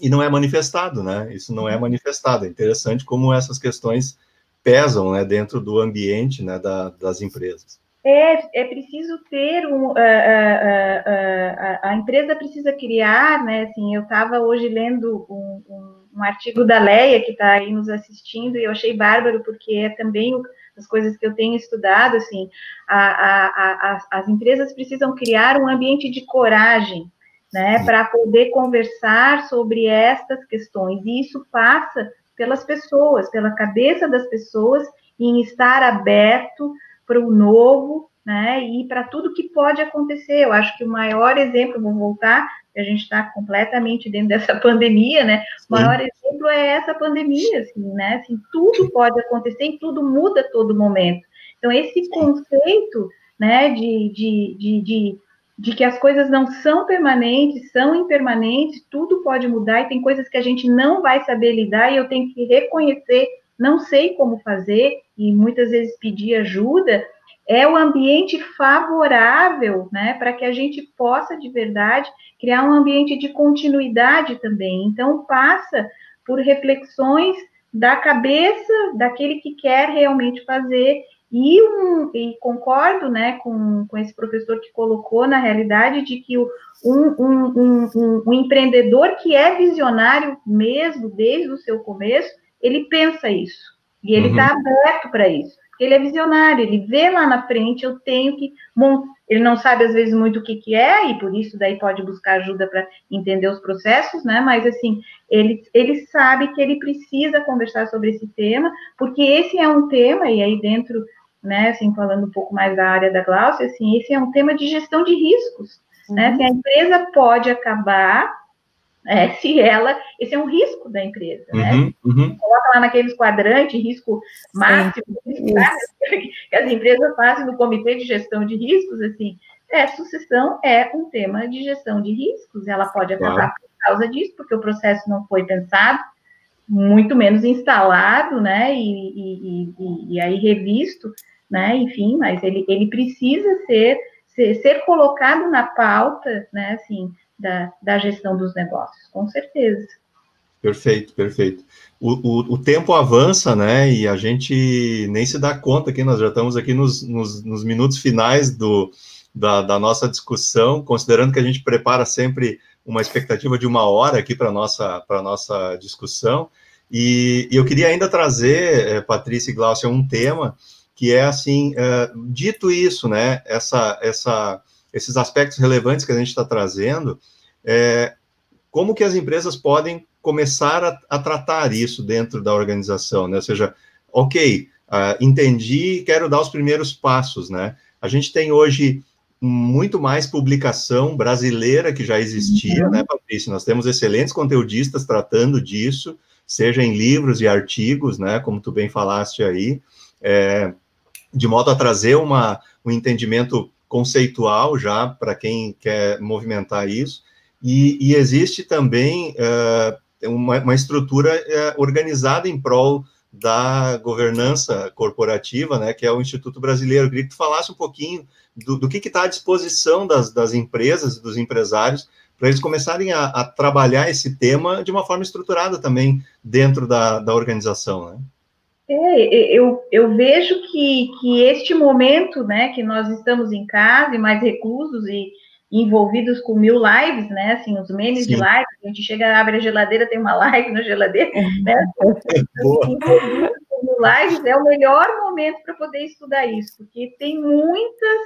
S1: e não é manifestado, né? Isso não é manifestado. É interessante como essas questões pesam, né, dentro do ambiente, né, da, das empresas
S3: é, é preciso ter um, uh, uh, uh, a empresa precisa criar, né? Assim, eu estava hoje lendo um, um, um, artigo da Leia que está aí nos assistindo e eu achei bárbaro porque é também as coisas que eu tenho estudado, assim, a, a, a, as empresas precisam criar um ambiente de coragem, né? Para poder conversar sobre estas questões e isso passa pelas pessoas, pela cabeça das pessoas em estar aberto para o novo, né, e para tudo que pode acontecer. Eu acho que o maior exemplo, vou voltar, a gente está completamente dentro dessa pandemia, né, o maior exemplo é essa pandemia, assim, né, assim, tudo pode acontecer e tudo muda a todo momento. Então, esse conceito, né, de, de, de, de, de que as coisas não são permanentes, são impermanentes, tudo pode mudar e tem coisas que a gente não vai saber lidar e eu tenho que reconhecer não sei como fazer e muitas vezes pedir ajuda, é o ambiente favorável, né, para que a gente possa de verdade criar um ambiente de continuidade também. Então passa por reflexões da cabeça daquele que quer realmente fazer e, um, e concordo, né, com, com esse professor que colocou na realidade de que o, um, um, um, um empreendedor que é visionário mesmo desde o seu começo ele pensa isso. E ele está uhum. aberto para isso. Porque ele é visionário, ele vê lá na frente, eu tenho que. Bom, ele não sabe, às vezes, muito o que, que é, e por isso daí pode buscar ajuda para entender os processos, né? Mas assim, ele, ele sabe que ele precisa conversar sobre esse tema, porque esse é um tema, e aí dentro, né, assim, falando um pouco mais da área da Glaucia, assim, esse é um tema de gestão de riscos. Né? Uhum. Né? Se a empresa pode acabar é, se ela, esse é um risco da empresa, né? uhum, né? Uhum. Coloca lá naqueles quadrantes, risco máximo, que as empresas fazem no comitê de gestão de riscos, assim, é, sucessão é um tema de gestão de riscos, ela pode acabar claro. por causa disso, porque o processo não foi pensado, muito menos instalado, né, e, e, e, e aí revisto, né, enfim, mas ele, ele precisa ser, ser, ser colocado na pauta, né, assim, da, da gestão dos negócios, com certeza.
S1: Perfeito, perfeito. O, o, o, tempo avança, né? E a gente nem se dá conta que nós já estamos aqui nos, nos, nos minutos finais do, da, da, nossa discussão, considerando que a gente prepara sempre uma expectativa de uma hora aqui para a nossa, nossa discussão. E, e, eu queria ainda trazer, é, Patrícia e Glaucia, um tema que é assim, é, dito isso, né? Essa, essa esses aspectos relevantes que a gente está trazendo, é, como que as empresas podem começar a, a, tratar isso dentro da organização, né? Ou seja, ok, uh, entendi, quero dar os primeiros passos, né? A gente tem hoje muito mais publicação brasileira que já existia, uhum. né, Patrícia? Nós temos excelentes conteudistas tratando disso, seja em livros e artigos, né, como tu bem falaste aí, é, de modo a trazer uma, um entendimento conceitual já para quem quer movimentar isso, e, e existe também uh, uma, uma, estrutura uh, organizada em prol da governança corporativa, né, que é o Instituto Brasileiro. Eu queria que tu falasse um pouquinho do, do que está à disposição das, das empresas dos empresários para eles começarem a, a, trabalhar esse tema de uma forma estruturada também dentro da, da organização, né?
S3: É, eu, eu vejo que, que este momento, né, que nós estamos em casa e mais reclusos e envolvidos com mil lives, né, assim, os memes Sim. de live, a gente chega, abre a geladeira, tem uma live na geladeira, né, envolvidos com mil lives, é o melhor momento para poder estudar isso, porque tem muitas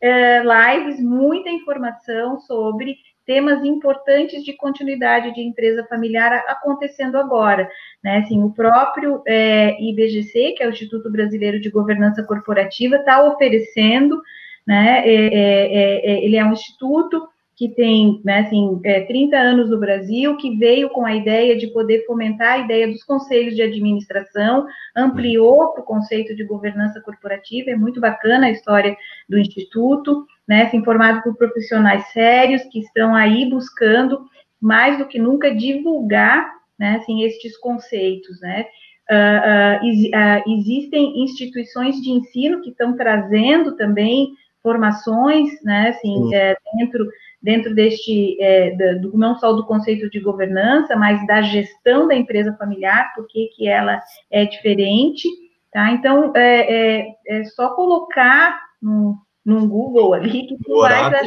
S3: é, lives, muita informação sobre temas importantes de continuidade de empresa familiar acontecendo agora. Né? Assim, o próprio é, IBGC, que é o Instituto Brasileiro de Governança Corporativa, está oferecendo né? É, é, é, ele é um instituto que tem, né, assim, é, 30 anos no Brasil, que veio com a ideia de poder fomentar a ideia dos conselhos de administração, ampliou para o conceito de governança corporativa, é muito bacana a história do Instituto, né, assim, formado por profissionais sérios que estão aí buscando, mais do que nunca, divulgar, né, assim, estes conceitos, né, uh, uh, existem instituições de ensino que estão trazendo também formações, né, assim, é, dentro dentro deste, é, do, não só do conceito de governança, mas da gestão da empresa familiar, porque que ela é diferente, tá? Então, é, é, é só colocar no, no Google ali que tu vai achar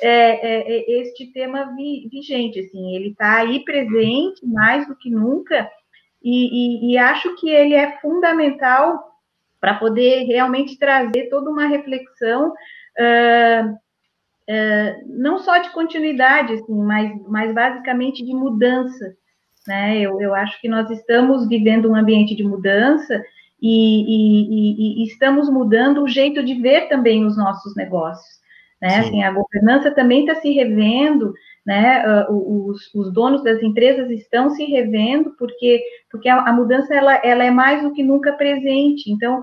S3: é, é, é, este tema vi, vigente, assim, ele está aí presente mais do que nunca, e, e, e acho que ele é fundamental para poder realmente trazer toda uma reflexão uh, não só de continuidade, assim, mas, mas basicamente de mudança. Né? Eu, eu acho que nós estamos vivendo um ambiente de mudança e, e, e, e estamos mudando o jeito de ver também os nossos negócios. Né? Assim, a governança também está se revendo, né? Uh, os, os, donos das empresas estão se revendo porque, porque a, a, mudança ela, ela é mais do que nunca presente. Então,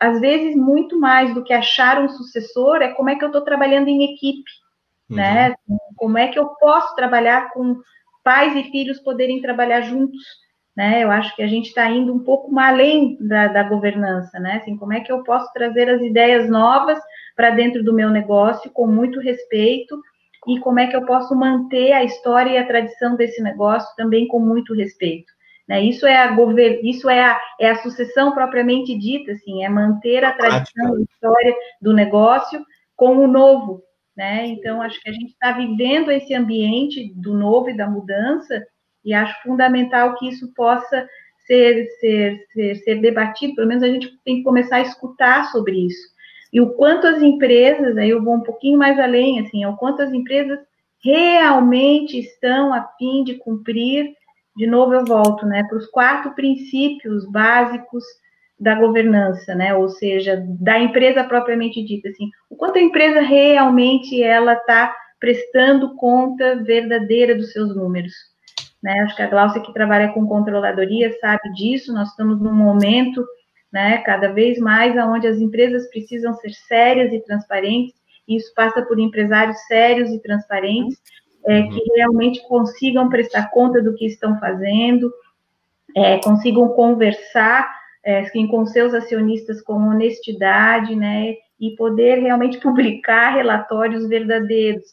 S3: às vezes, muito mais do que achar um sucessor, é como é que eu estou trabalhando em equipe, uhum. né? Como é que eu posso trabalhar com pais e filhos poderem trabalhar juntos, né? Eu acho que a gente está indo um pouco além da, da governança, né? Assim, como é que eu posso trazer as ideias novas para dentro do meu negócio com muito respeito e como é que eu posso manter a história e a tradição desse negócio também com muito respeito. Né? Isso é a gover... isso é a, é a sucessão propriamente dita, assim, é manter a tradição, a história do negócio com o novo, né? Então acho que a gente está vivendo esse ambiente do novo e da mudança e acho fundamental que isso possa ser, ser, ser, ser debatido, pelo menos a gente tem que começar a escutar sobre isso. E o quanto as empresas, aí eu vou um pouquinho mais além, assim, o quanto as empresas realmente estão a fim de cumprir de novo eu volto, né, para os quatro princípios básicos da governança, né, ou seja, da empresa propriamente dita, assim, o quanto a empresa realmente ela está prestando conta verdadeira dos seus números, né, acho que a Glaucia que trabalha com controladoria sabe disso, nós estamos num momento, né, cada vez mais aonde as empresas precisam ser sérias e transparentes, e isso passa por empresários sérios e transparentes, é, uhum. que realmente consigam prestar conta do que estão fazendo, é, consigam conversar é, assim, com seus acionistas com honestidade, né, e poder realmente publicar relatórios verdadeiros.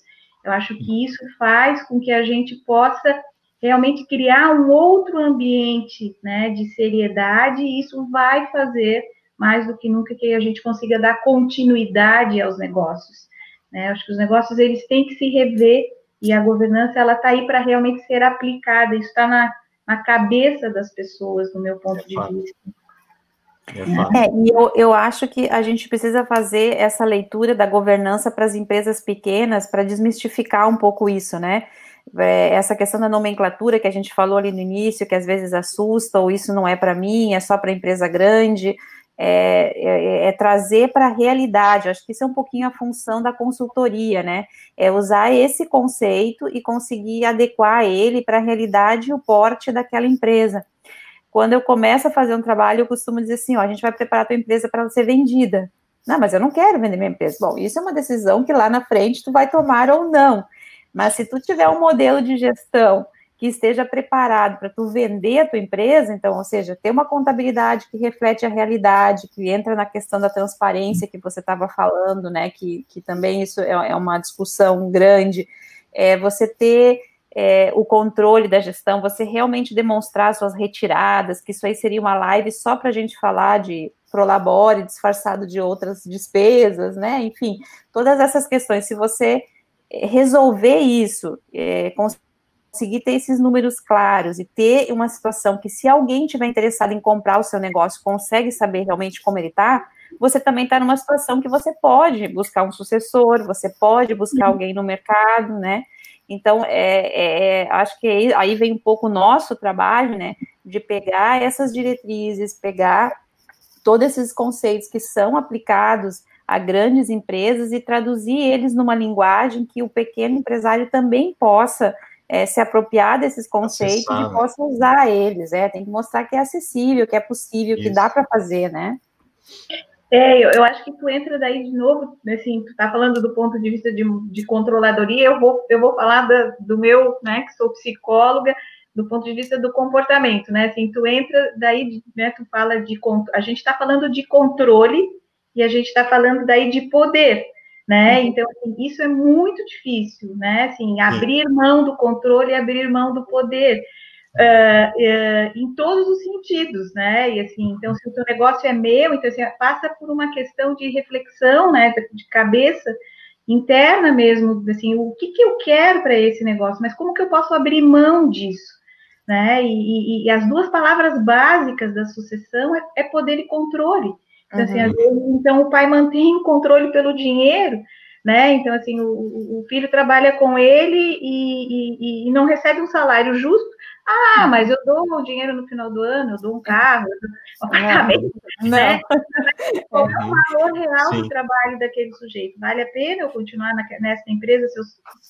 S3: Eu acho que isso faz com que a gente possa realmente criar um outro ambiente, né, de seriedade, e isso vai fazer mais do que nunca que a gente consiga dar continuidade aos negócios. Né? Acho que os negócios eles têm que se rever e a governança ela está aí para realmente ser aplicada, isso está na, na cabeça das pessoas, do meu ponto é de fato. vista.
S2: É, é, e eu, eu acho que a gente precisa fazer essa leitura da governança para as empresas pequenas para desmistificar um pouco isso, né? É, essa questão da nomenclatura que a gente falou ali no início, que às vezes assusta, ou isso não é para mim, é só para empresa grande é, é, é trazer para a realidade. Acho que isso é um pouquinho a função da consultoria, né? É usar esse conceito e conseguir adequar ele para a realidade e o porte daquela empresa. Quando eu começo a fazer um trabalho, eu costumo dizer assim: ó, a gente vai preparar a tua empresa para ser vendida. Não, mas eu não quero vender minha empresa. Bom, isso é uma decisão que lá na frente tu vai tomar ou não. Mas se tu tiver um modelo de gestão que esteja preparado para tu vender a tua empresa, então, ou seja, ter uma contabilidade que reflete a realidade, que entra na questão da transparência que você estava falando, né, que, que também isso é, é uma discussão grande, é você ter é, o controle da gestão, você realmente demonstrar suas retiradas, que isso aí seria uma live só para a gente falar de prolabore disfarçado de outras despesas, né, enfim, todas essas questões, se você resolver isso, é, conseguir ter esses números claros e ter uma situação que, se alguém tiver interessado em comprar o seu negócio, consegue saber realmente como ele está, você também está numa situação que você pode buscar um sucessor, você pode buscar uhum. alguém no mercado, né? Então, é, é, acho que aí vem um pouco o nosso trabalho, né? De pegar essas diretrizes, pegar todos esses conceitos que são aplicados a grandes empresas e traduzir eles numa linguagem que o pequeno empresário também possa é, se apropriar desses conceitos Acessar, e né? possa usar eles. É, tem que mostrar que é acessível, que é possível, Isso. que dá para fazer, né?
S3: É, eu, eu, acho que tu entra daí de novo, assim, tu está falando do ponto de vista de, de controladoria, eu vou, eu vou falar da, do meu, né, que sou psicóloga, do ponto de vista do comportamento, né, assim, tu entra daí, né, tu fala de, a gente está falando de controle e a gente está falando daí de poder, né, uhum. então, assim, isso é muito difícil, né, assim, abrir mão do controle e abrir mão do poder, Uh, uh, em todos os sentidos, né? E assim, então, se o teu negócio é meu, então assim, passa por uma questão de reflexão, né? De cabeça interna mesmo, assim, o que, que eu quero para esse negócio, mas como que eu posso abrir mão disso, né? E, e, e as duas palavras básicas da sucessão é, é poder e controle. Então, assim, uhum. vezes, então o pai mantém o controle pelo dinheiro, né? Então, assim, o, o filho trabalha com ele e, e, e não recebe um salário justo, ah, mas eu dou o dinheiro no final do ano, eu dou um carro, eu dou um apartamento, né? Qual é o valor real Sim. do trabalho daquele sujeito? Vale a pena eu continuar na, nessa empresa, se eu,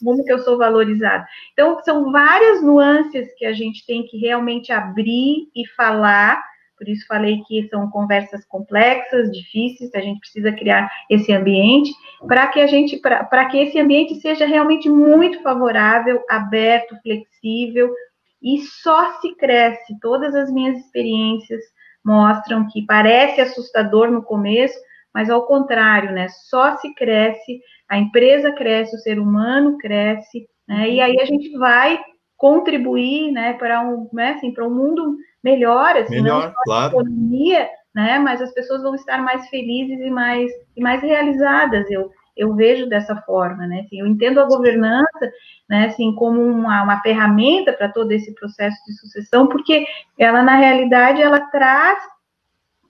S3: como que eu sou valorizado? Então, são várias nuances que a gente tem que realmente abrir e falar, por isso falei que são conversas complexas, difíceis, a gente precisa criar esse ambiente para que a gente, para que esse ambiente seja realmente muito favorável, aberto, flexível, e só se cresce. Todas as minhas experiências mostram que parece assustador no começo, mas ao contrário, né? Só se cresce, a empresa cresce, o ser humano cresce, né? E aí a gente vai contribuir, né, para um, né, assim, para um mundo melhor, assim,
S1: melhor, não claro.
S3: economia, né? Mas as pessoas vão estar mais felizes e mais e mais realizadas. Eu eu vejo dessa forma, né? Assim, eu entendo a governança, né, assim, como uma, uma ferramenta para todo esse processo de sucessão, porque ela, na realidade, ela traz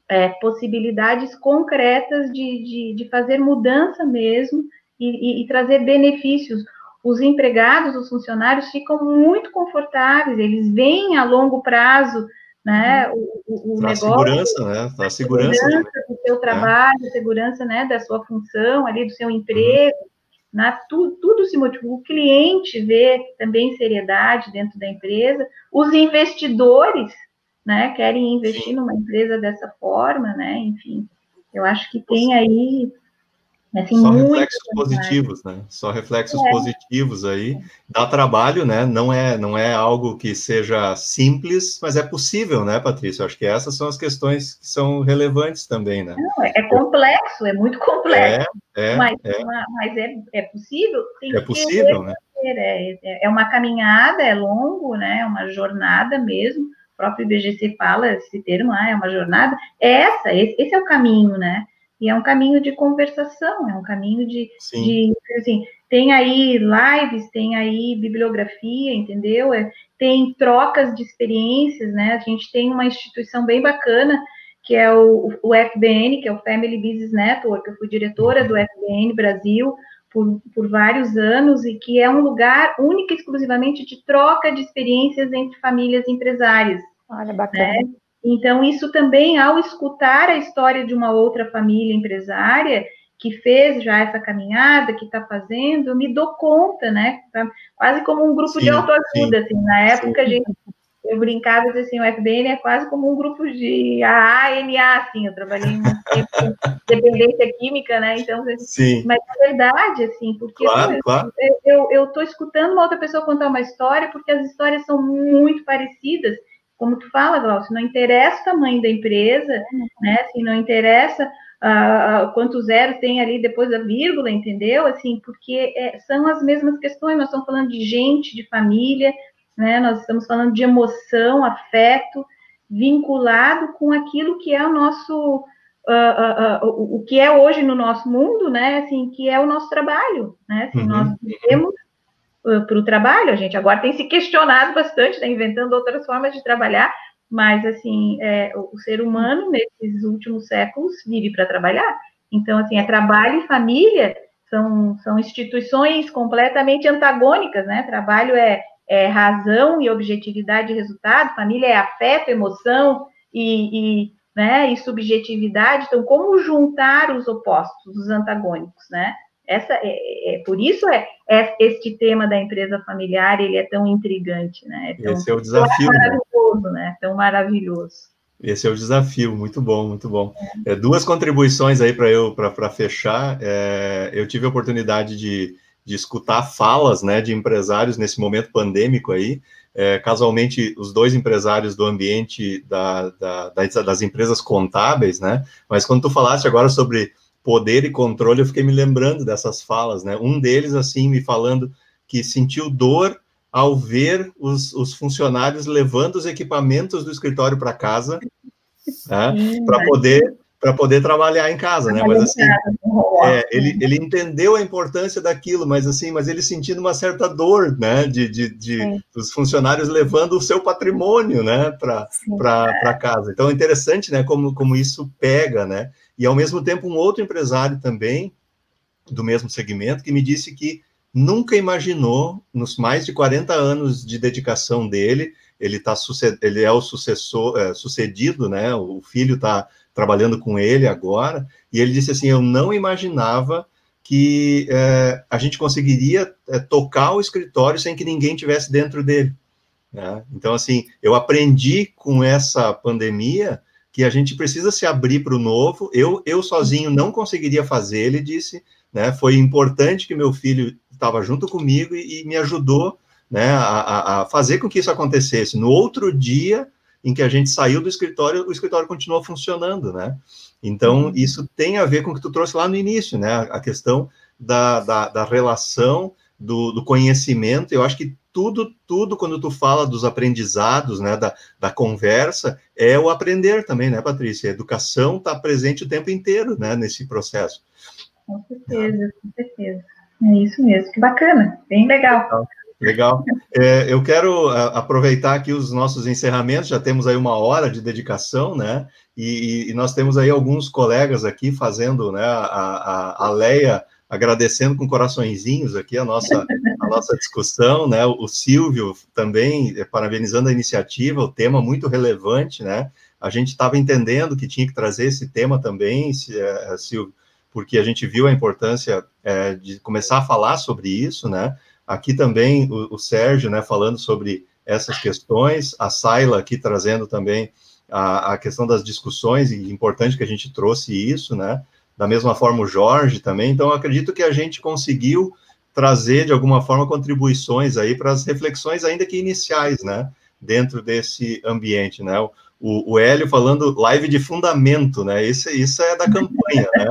S3: é, possibilidades concretas de, de, de, fazer mudança mesmo e, e, e trazer benefícios. Os empregados, os funcionários ficam muito confortáveis, eles veem a longo prazo né, uhum. o, o, negócio.
S1: segurança, né, a segurança. segurança
S3: do seu trabalho, é. segurança, né, da sua função ali, do seu emprego, uhum. na, tudo, tudo se motiva. O cliente vê também seriedade dentro da empresa, os investidores, né, querem investir Sim. numa empresa dessa forma, né, enfim, eu acho que tem aí
S1: Só reflexos positivos, né? Só reflexos é. positivos aí. Dá trabalho, né? Não é, não é algo que seja simples, mas é possível, né, Patrícia? Acho que essas são as questões que são relevantes também, né?
S3: Não, é complexo, é muito complexo. É, é, mas é, mas é, é possível?
S1: é possível, né?
S3: É, é, é uma caminhada, é longo, né? É uma jornada mesmo. O próprio IBGC fala esse termo, ah, é uma jornada. É essa, esse, esse é o caminho, né? E é um caminho de conversação, é um caminho de, de assim, tem aí lives, tem aí bibliografia, entendeu? É, tem trocas de experiências, né? A gente tem uma instituição bem bacana, que é o, o FBN, que é o Family Business Network, eu fui diretora do FBN Brasil por, por vários anos, e que é um lugar único e exclusivamente de troca de experiências entre famílias empresárias.
S2: Olha, bacana. Né?
S3: Então, isso também, ao escutar a história de uma outra família empresária, que fez já essa caminhada, que está fazendo, eu me dou conta, né? Tá quase como um grupo sim, de autoajuda, sim, assim. Na época, a gente, eu brincava assim, o FBN é quase como um grupo de AANA, assim, eu trabalhei muito tempo com dependência química, né? Então, sim. mas é verdade, assim, porque
S1: claro, eu, claro.
S3: eu estou escutando uma outra pessoa contar uma história, porque as histórias são muito parecidas, como tu fala, Glaucio, não interessa o tamanho da empresa, né? Assim, não interessa uh, quanto zero tem ali depois da vírgula, entendeu? Assim, porque é, são as mesmas questões. Nós estamos falando de gente, de família, né? Nós estamos falando de emoção, afeto, vinculado com aquilo que é o nosso Uh, uh, uh, o que é hoje no nosso mundo, né, assim, que é o nosso trabalho, né, assim, uhum. nós vivemos para o trabalho. A gente agora tem se questionado bastante, está inventando outras formas de trabalhar, mas assim, é, o ser humano nesses últimos séculos vive para trabalhar. Então, assim, é trabalho e família são, são instituições completamente antagônicas, né? Trabalho é, é razão e objetividade de resultado, família é afeto, emoção e, e, né, e subjetividade. Então, como juntar os opostos, os antagônicos, né? Essa é, é por isso é, é, este tema da empresa familiar ele é tão intrigante, né? É tão,
S1: Esse é o desafio. Tão
S3: né? maravilhoso, né? Tão maravilhoso.
S1: Esse é o desafio, muito bom, muito bom. É, duas contribuições aí para eu para fechar. É, eu tive a oportunidade de, de escutar falas né, de empresários nesse momento pandêmico aí. É, casualmente, os dois empresários do ambiente da, da, das empresas contábeis, né? Mas quando tu falaste agora sobre poder e controle, eu fiquei me lembrando dessas falas, né? Um deles, assim, me falando que sentiu dor ao ver os, os funcionários levando os equipamentos do escritório para casa, né? Para poder para poder trabalhar em casa, né? Mas assim, é, ele, ele entendeu a importância daquilo, mas assim, mas ele sentindo uma certa dor, né? De, de, de dos funcionários levando o seu patrimônio, né? Para casa. Então, é interessante, né? Como, como isso pega, né? E ao mesmo tempo, um outro empresário também do mesmo segmento que me disse que nunca imaginou, nos mais de 40 anos de dedicação dele, ele tá ele é o sucessor, é, sucedido, né? O filho está trabalhando com ele agora, e ele disse assim: Eu não imaginava que é, a gente conseguiria é, tocar o escritório sem que ninguém tivesse dentro dele. Né? Então, assim, eu aprendi com essa pandemia que a gente precisa se abrir para o novo. Eu, eu sozinho não conseguiria fazer, ele disse. Né? Foi importante que meu filho estava junto comigo e, e me ajudou né, a, a, fazer com que isso acontecesse. No outro dia, em que a gente saiu do escritório, o escritório continuou funcionando, né? Então, uhum. isso tem a ver com o que tu trouxe lá no início, né? A questão da, da, da relação, do, do, conhecimento. Eu acho que tudo, tudo, quando tu fala dos aprendizados, né, da, da conversa, é o aprender também, né, Patrícia? A educação está presente o tempo inteiro, né, nesse processo.
S3: Com certeza, com certeza. É isso mesmo. Que bacana, bem legal. legal.
S1: Legal. É, eu quero aproveitar aqui os nossos encerramentos, já temos aí uma hora de dedicação, né? E, e nós temos aí alguns colegas aqui fazendo, né? A, a, a Leia agradecendo com coraçõezinhos aqui a nossa, a nossa discussão, né? O Silvio também é, parabenizando a iniciativa, o tema muito relevante, né? A gente estava entendendo que tinha que trazer esse tema também, é, Silvio, porque a gente viu a importância é, de começar a falar sobre isso, né? Aqui também o, o, Sérgio, né, falando sobre essas questões, a Saila aqui trazendo também a, a questão das discussões, e importante que a gente trouxe isso, né, da mesma forma o Jorge também, então acredito que a gente conseguiu trazer, de alguma forma, contribuições aí para as reflexões, ainda que iniciais, né, dentro desse ambiente, né, o, o Hélio falando live de fundamento, né, isso, isso é da campanha, né,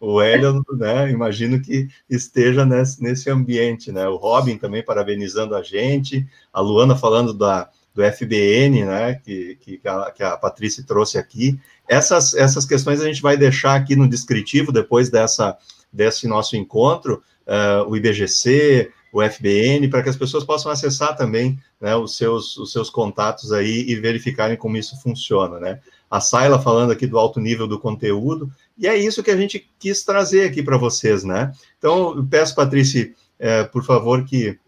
S1: o, o Hélio, né, imagino que esteja nesse, nesse ambiente, né, o Robin também parabenizando a gente, a Luana falando da, do FBN, né, que, que, a, que a Patrícia trouxe aqui, essas, essas questões a gente vai deixar aqui no descritivo depois dessa, desse nosso encontro, uh, o IBGC, o FBN, para que as pessoas possam acessar também né, os, seus, os seus contatos aí e verificarem como isso funciona, né. A Saila falando aqui do alto nível do conteúdo, e é isso que a gente quis trazer aqui para vocês, né? Então, eu peço, Patrícia, é, por favor, que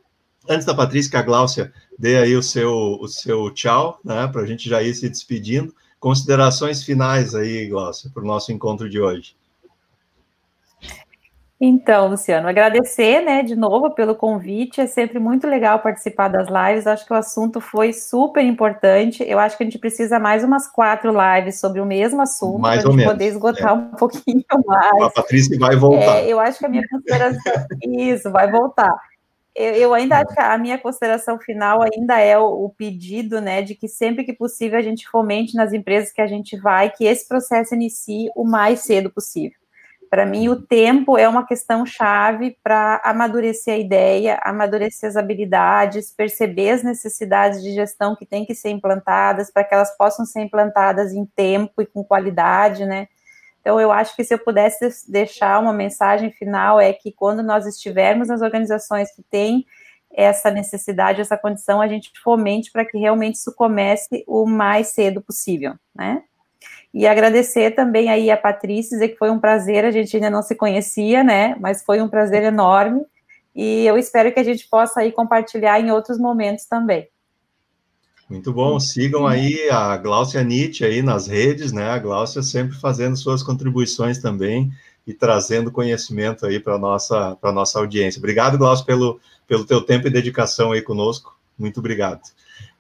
S1: antes da Patrícia, que a Gláucia dê aí o seu, o seu tchau, né? Para a gente já ir se despedindo. Considerações finais aí, Gláucia, para o nosso encontro de hoje.
S2: Então, Luciano, agradecer, né, de novo pelo convite. É sempre muito legal participar das lives. Acho que o assunto foi super importante. Eu acho que a gente precisa mais umas quatro lives sobre o mesmo assunto
S1: para a gente
S2: poder esgotar é. um pouquinho mais.
S1: A Patrícia vai voltar.
S2: É, eu acho que a minha consideração. Isso, vai voltar. Eu, eu, ainda acho que a minha consideração final ainda é o, o, pedido, né, de que sempre que possível a gente fomente nas empresas que a gente vai que esse processo inicie o mais cedo possível. Para mim, o tempo é uma questão chave para amadurecer a ideia, amadurecer as habilidades, perceber as necessidades de gestão que têm que ser implantadas, para que elas possam ser implantadas em tempo e com qualidade, né? Então, eu acho que se eu pudesse deixar uma mensagem final, é que quando nós estivermos nas organizações que têm essa necessidade, essa condição, a gente fomente para que realmente isso comece o mais cedo possível, né? E agradecer também aí a Patrícia, dizer que foi um prazer, a gente ainda não se conhecia, né? Mas foi um prazer enorme. E eu espero que a gente possa aí compartilhar em outros momentos também.
S1: Muito bom, sigam aí a Glaucia Nietzsche aí nas redes, né? A Glaucia sempre fazendo suas contribuições também e trazendo conhecimento aí para nossa para nossa audiência. Obrigado, Glaucia, pelo pelo teu tempo e dedicação aí conosco. Muito obrigado.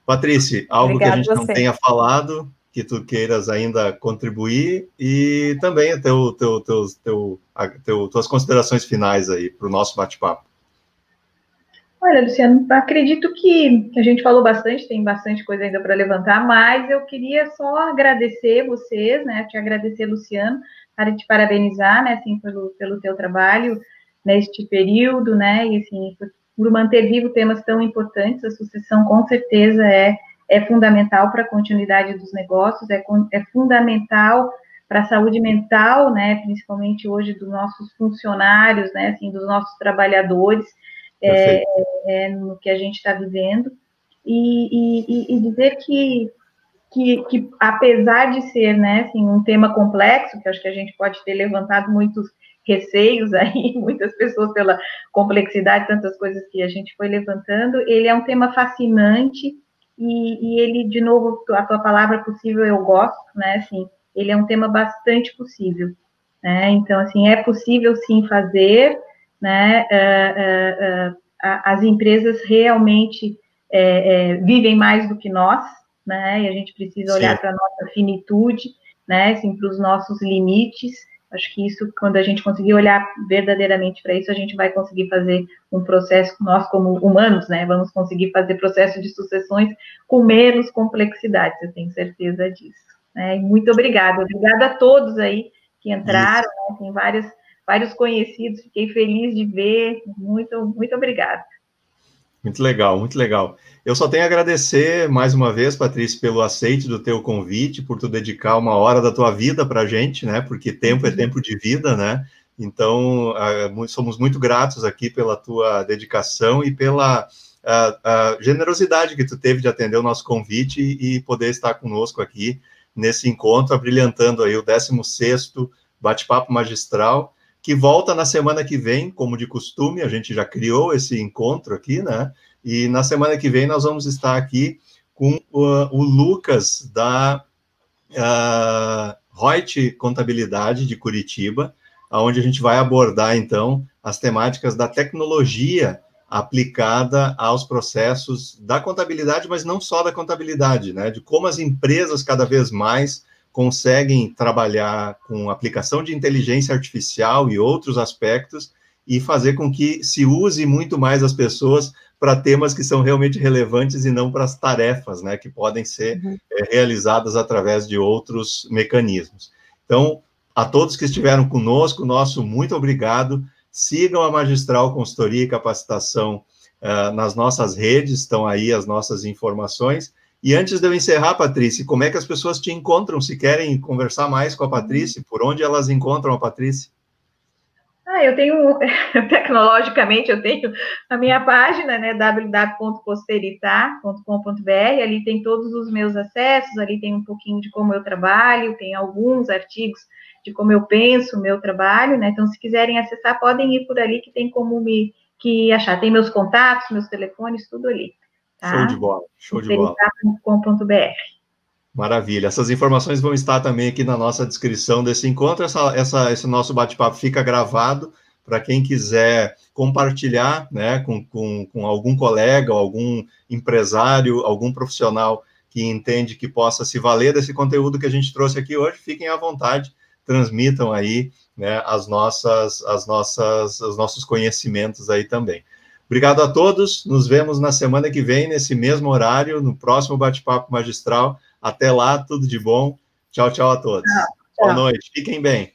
S1: Patrícia, algo que a gente não tenha falado, que tu queiras ainda contribuir e também teu, teu, teu, teu, teu tuas considerações finais aí para o nosso bate-papo.
S3: Olha, Luciano, acredito que a gente falou bastante, tem bastante coisa ainda para levantar, mas eu queria só agradecer vocês, né? Te agradecer, Luciano, para te parabenizar, né, assim, pelo, pelo teu trabalho neste período, né? E assim, por, manter vivo temas tão importantes, a sucessão com certeza é, é fundamental para a continuidade dos negócios, é, é fundamental para a saúde mental, né? Principalmente hoje dos nossos funcionários, né? Assim, dos nossos trabalhadores é, é, no que a gente está vivendo, e, e, e, dizer que, que, que, apesar de ser né, assim, um tema complexo, que acho que a gente pode ter levantado muitos receios aí, muitas pessoas pela complexidade, tantas coisas que a gente foi levantando, ele é um tema fascinante, e, e ele, de novo, a tua palavra possível eu gosto, né, assim, ele é um tema bastante possível, né, então, assim, é possível sim fazer, né, uh, uh, uh, as empresas realmente vivem mais do que nós, né, e a gente precisa olhar para a nossa finitude, né, assim, para os nossos limites, acho que isso, quando a gente conseguir olhar verdadeiramente para isso, a gente vai conseguir fazer um processo, nós como humanos, né, vamos conseguir fazer processo de sucessões com menos complexidade, eu tenho certeza disso. Né, muito obrigada, obrigada a todos aí que entraram, né, tem várias vários conhecidos, fiquei feliz de ver, muito, muito obrigada.
S1: Muito legal, muito legal. Eu só tenho a agradecer mais uma vez, Patrícia, pelo aceite do teu convite, por tu dedicar uma hora da tua vida para a gente, né? Porque tempo é uhum. tempo de vida, né? Então, somos muito gratos aqui pela tua dedicação e pela generosidade que tu teve de atender o nosso convite e, e poder estar conosco aqui nesse encontro, abrilhantando aí o 16º Bate-Papo Magistral, que volta na semana que vem, como de costume, a gente já criou esse encontro aqui, né? E na semana que vem nós vamos estar aqui com o, Lucas da uh, Reut Contabilidade de Curitiba, onde a gente vai abordar então as temáticas da tecnologia aplicada aos processos da contabilidade, mas não só da contabilidade, né? De como as empresas cada vez mais conseguem trabalhar com aplicação de inteligência artificial e outros aspectos e fazer com que se use muito mais as pessoas para temas que são realmente relevantes e não para as tarefas, né, que podem ser uhum. é, realizadas através de outros mecanismos. Então, a todos que estiveram conosco, nosso muito obrigado. Sigam a Magistral Consultoria e Capacitação uh, nas nossas redes, estão aí as nossas informações. E antes de eu encerrar, Patrícia, como é que as pessoas te encontram? Se querem conversar mais com a Patrícia, por onde elas encontram a Patrícia?
S3: Ah, eu tenho, tecnologicamente, eu tenho a minha página, né, www.posteritar.com.br, ali tem todos os meus acessos, ali tem um pouquinho de como eu trabalho, tem alguns artigos de como eu penso o meu trabalho, né, então se quiserem acessar, podem ir por ali, que tem como me que achar, tem meus contatos, meus telefones, tudo ali.
S1: Tá? Show de bola, show de bola. Maravilha. Essas informações vão estar também aqui na nossa descrição desse encontro. Essa, essa, esse nosso bate-papo fica gravado para quem quiser compartilhar né, com, com, com algum colega, algum empresário, algum profissional que entende que possa se valer desse conteúdo que a gente trouxe aqui hoje, fiquem à vontade, transmitam aí né, as nossas, as nossas, os nossos conhecimentos aí também. Obrigado a todos. Nos vemos na semana que vem, nesse mesmo horário, no próximo Bate-Papo Magistral. Até lá, tudo de bom. Tchau, tchau a todos. Tchau, tchau. Boa noite. Fiquem bem.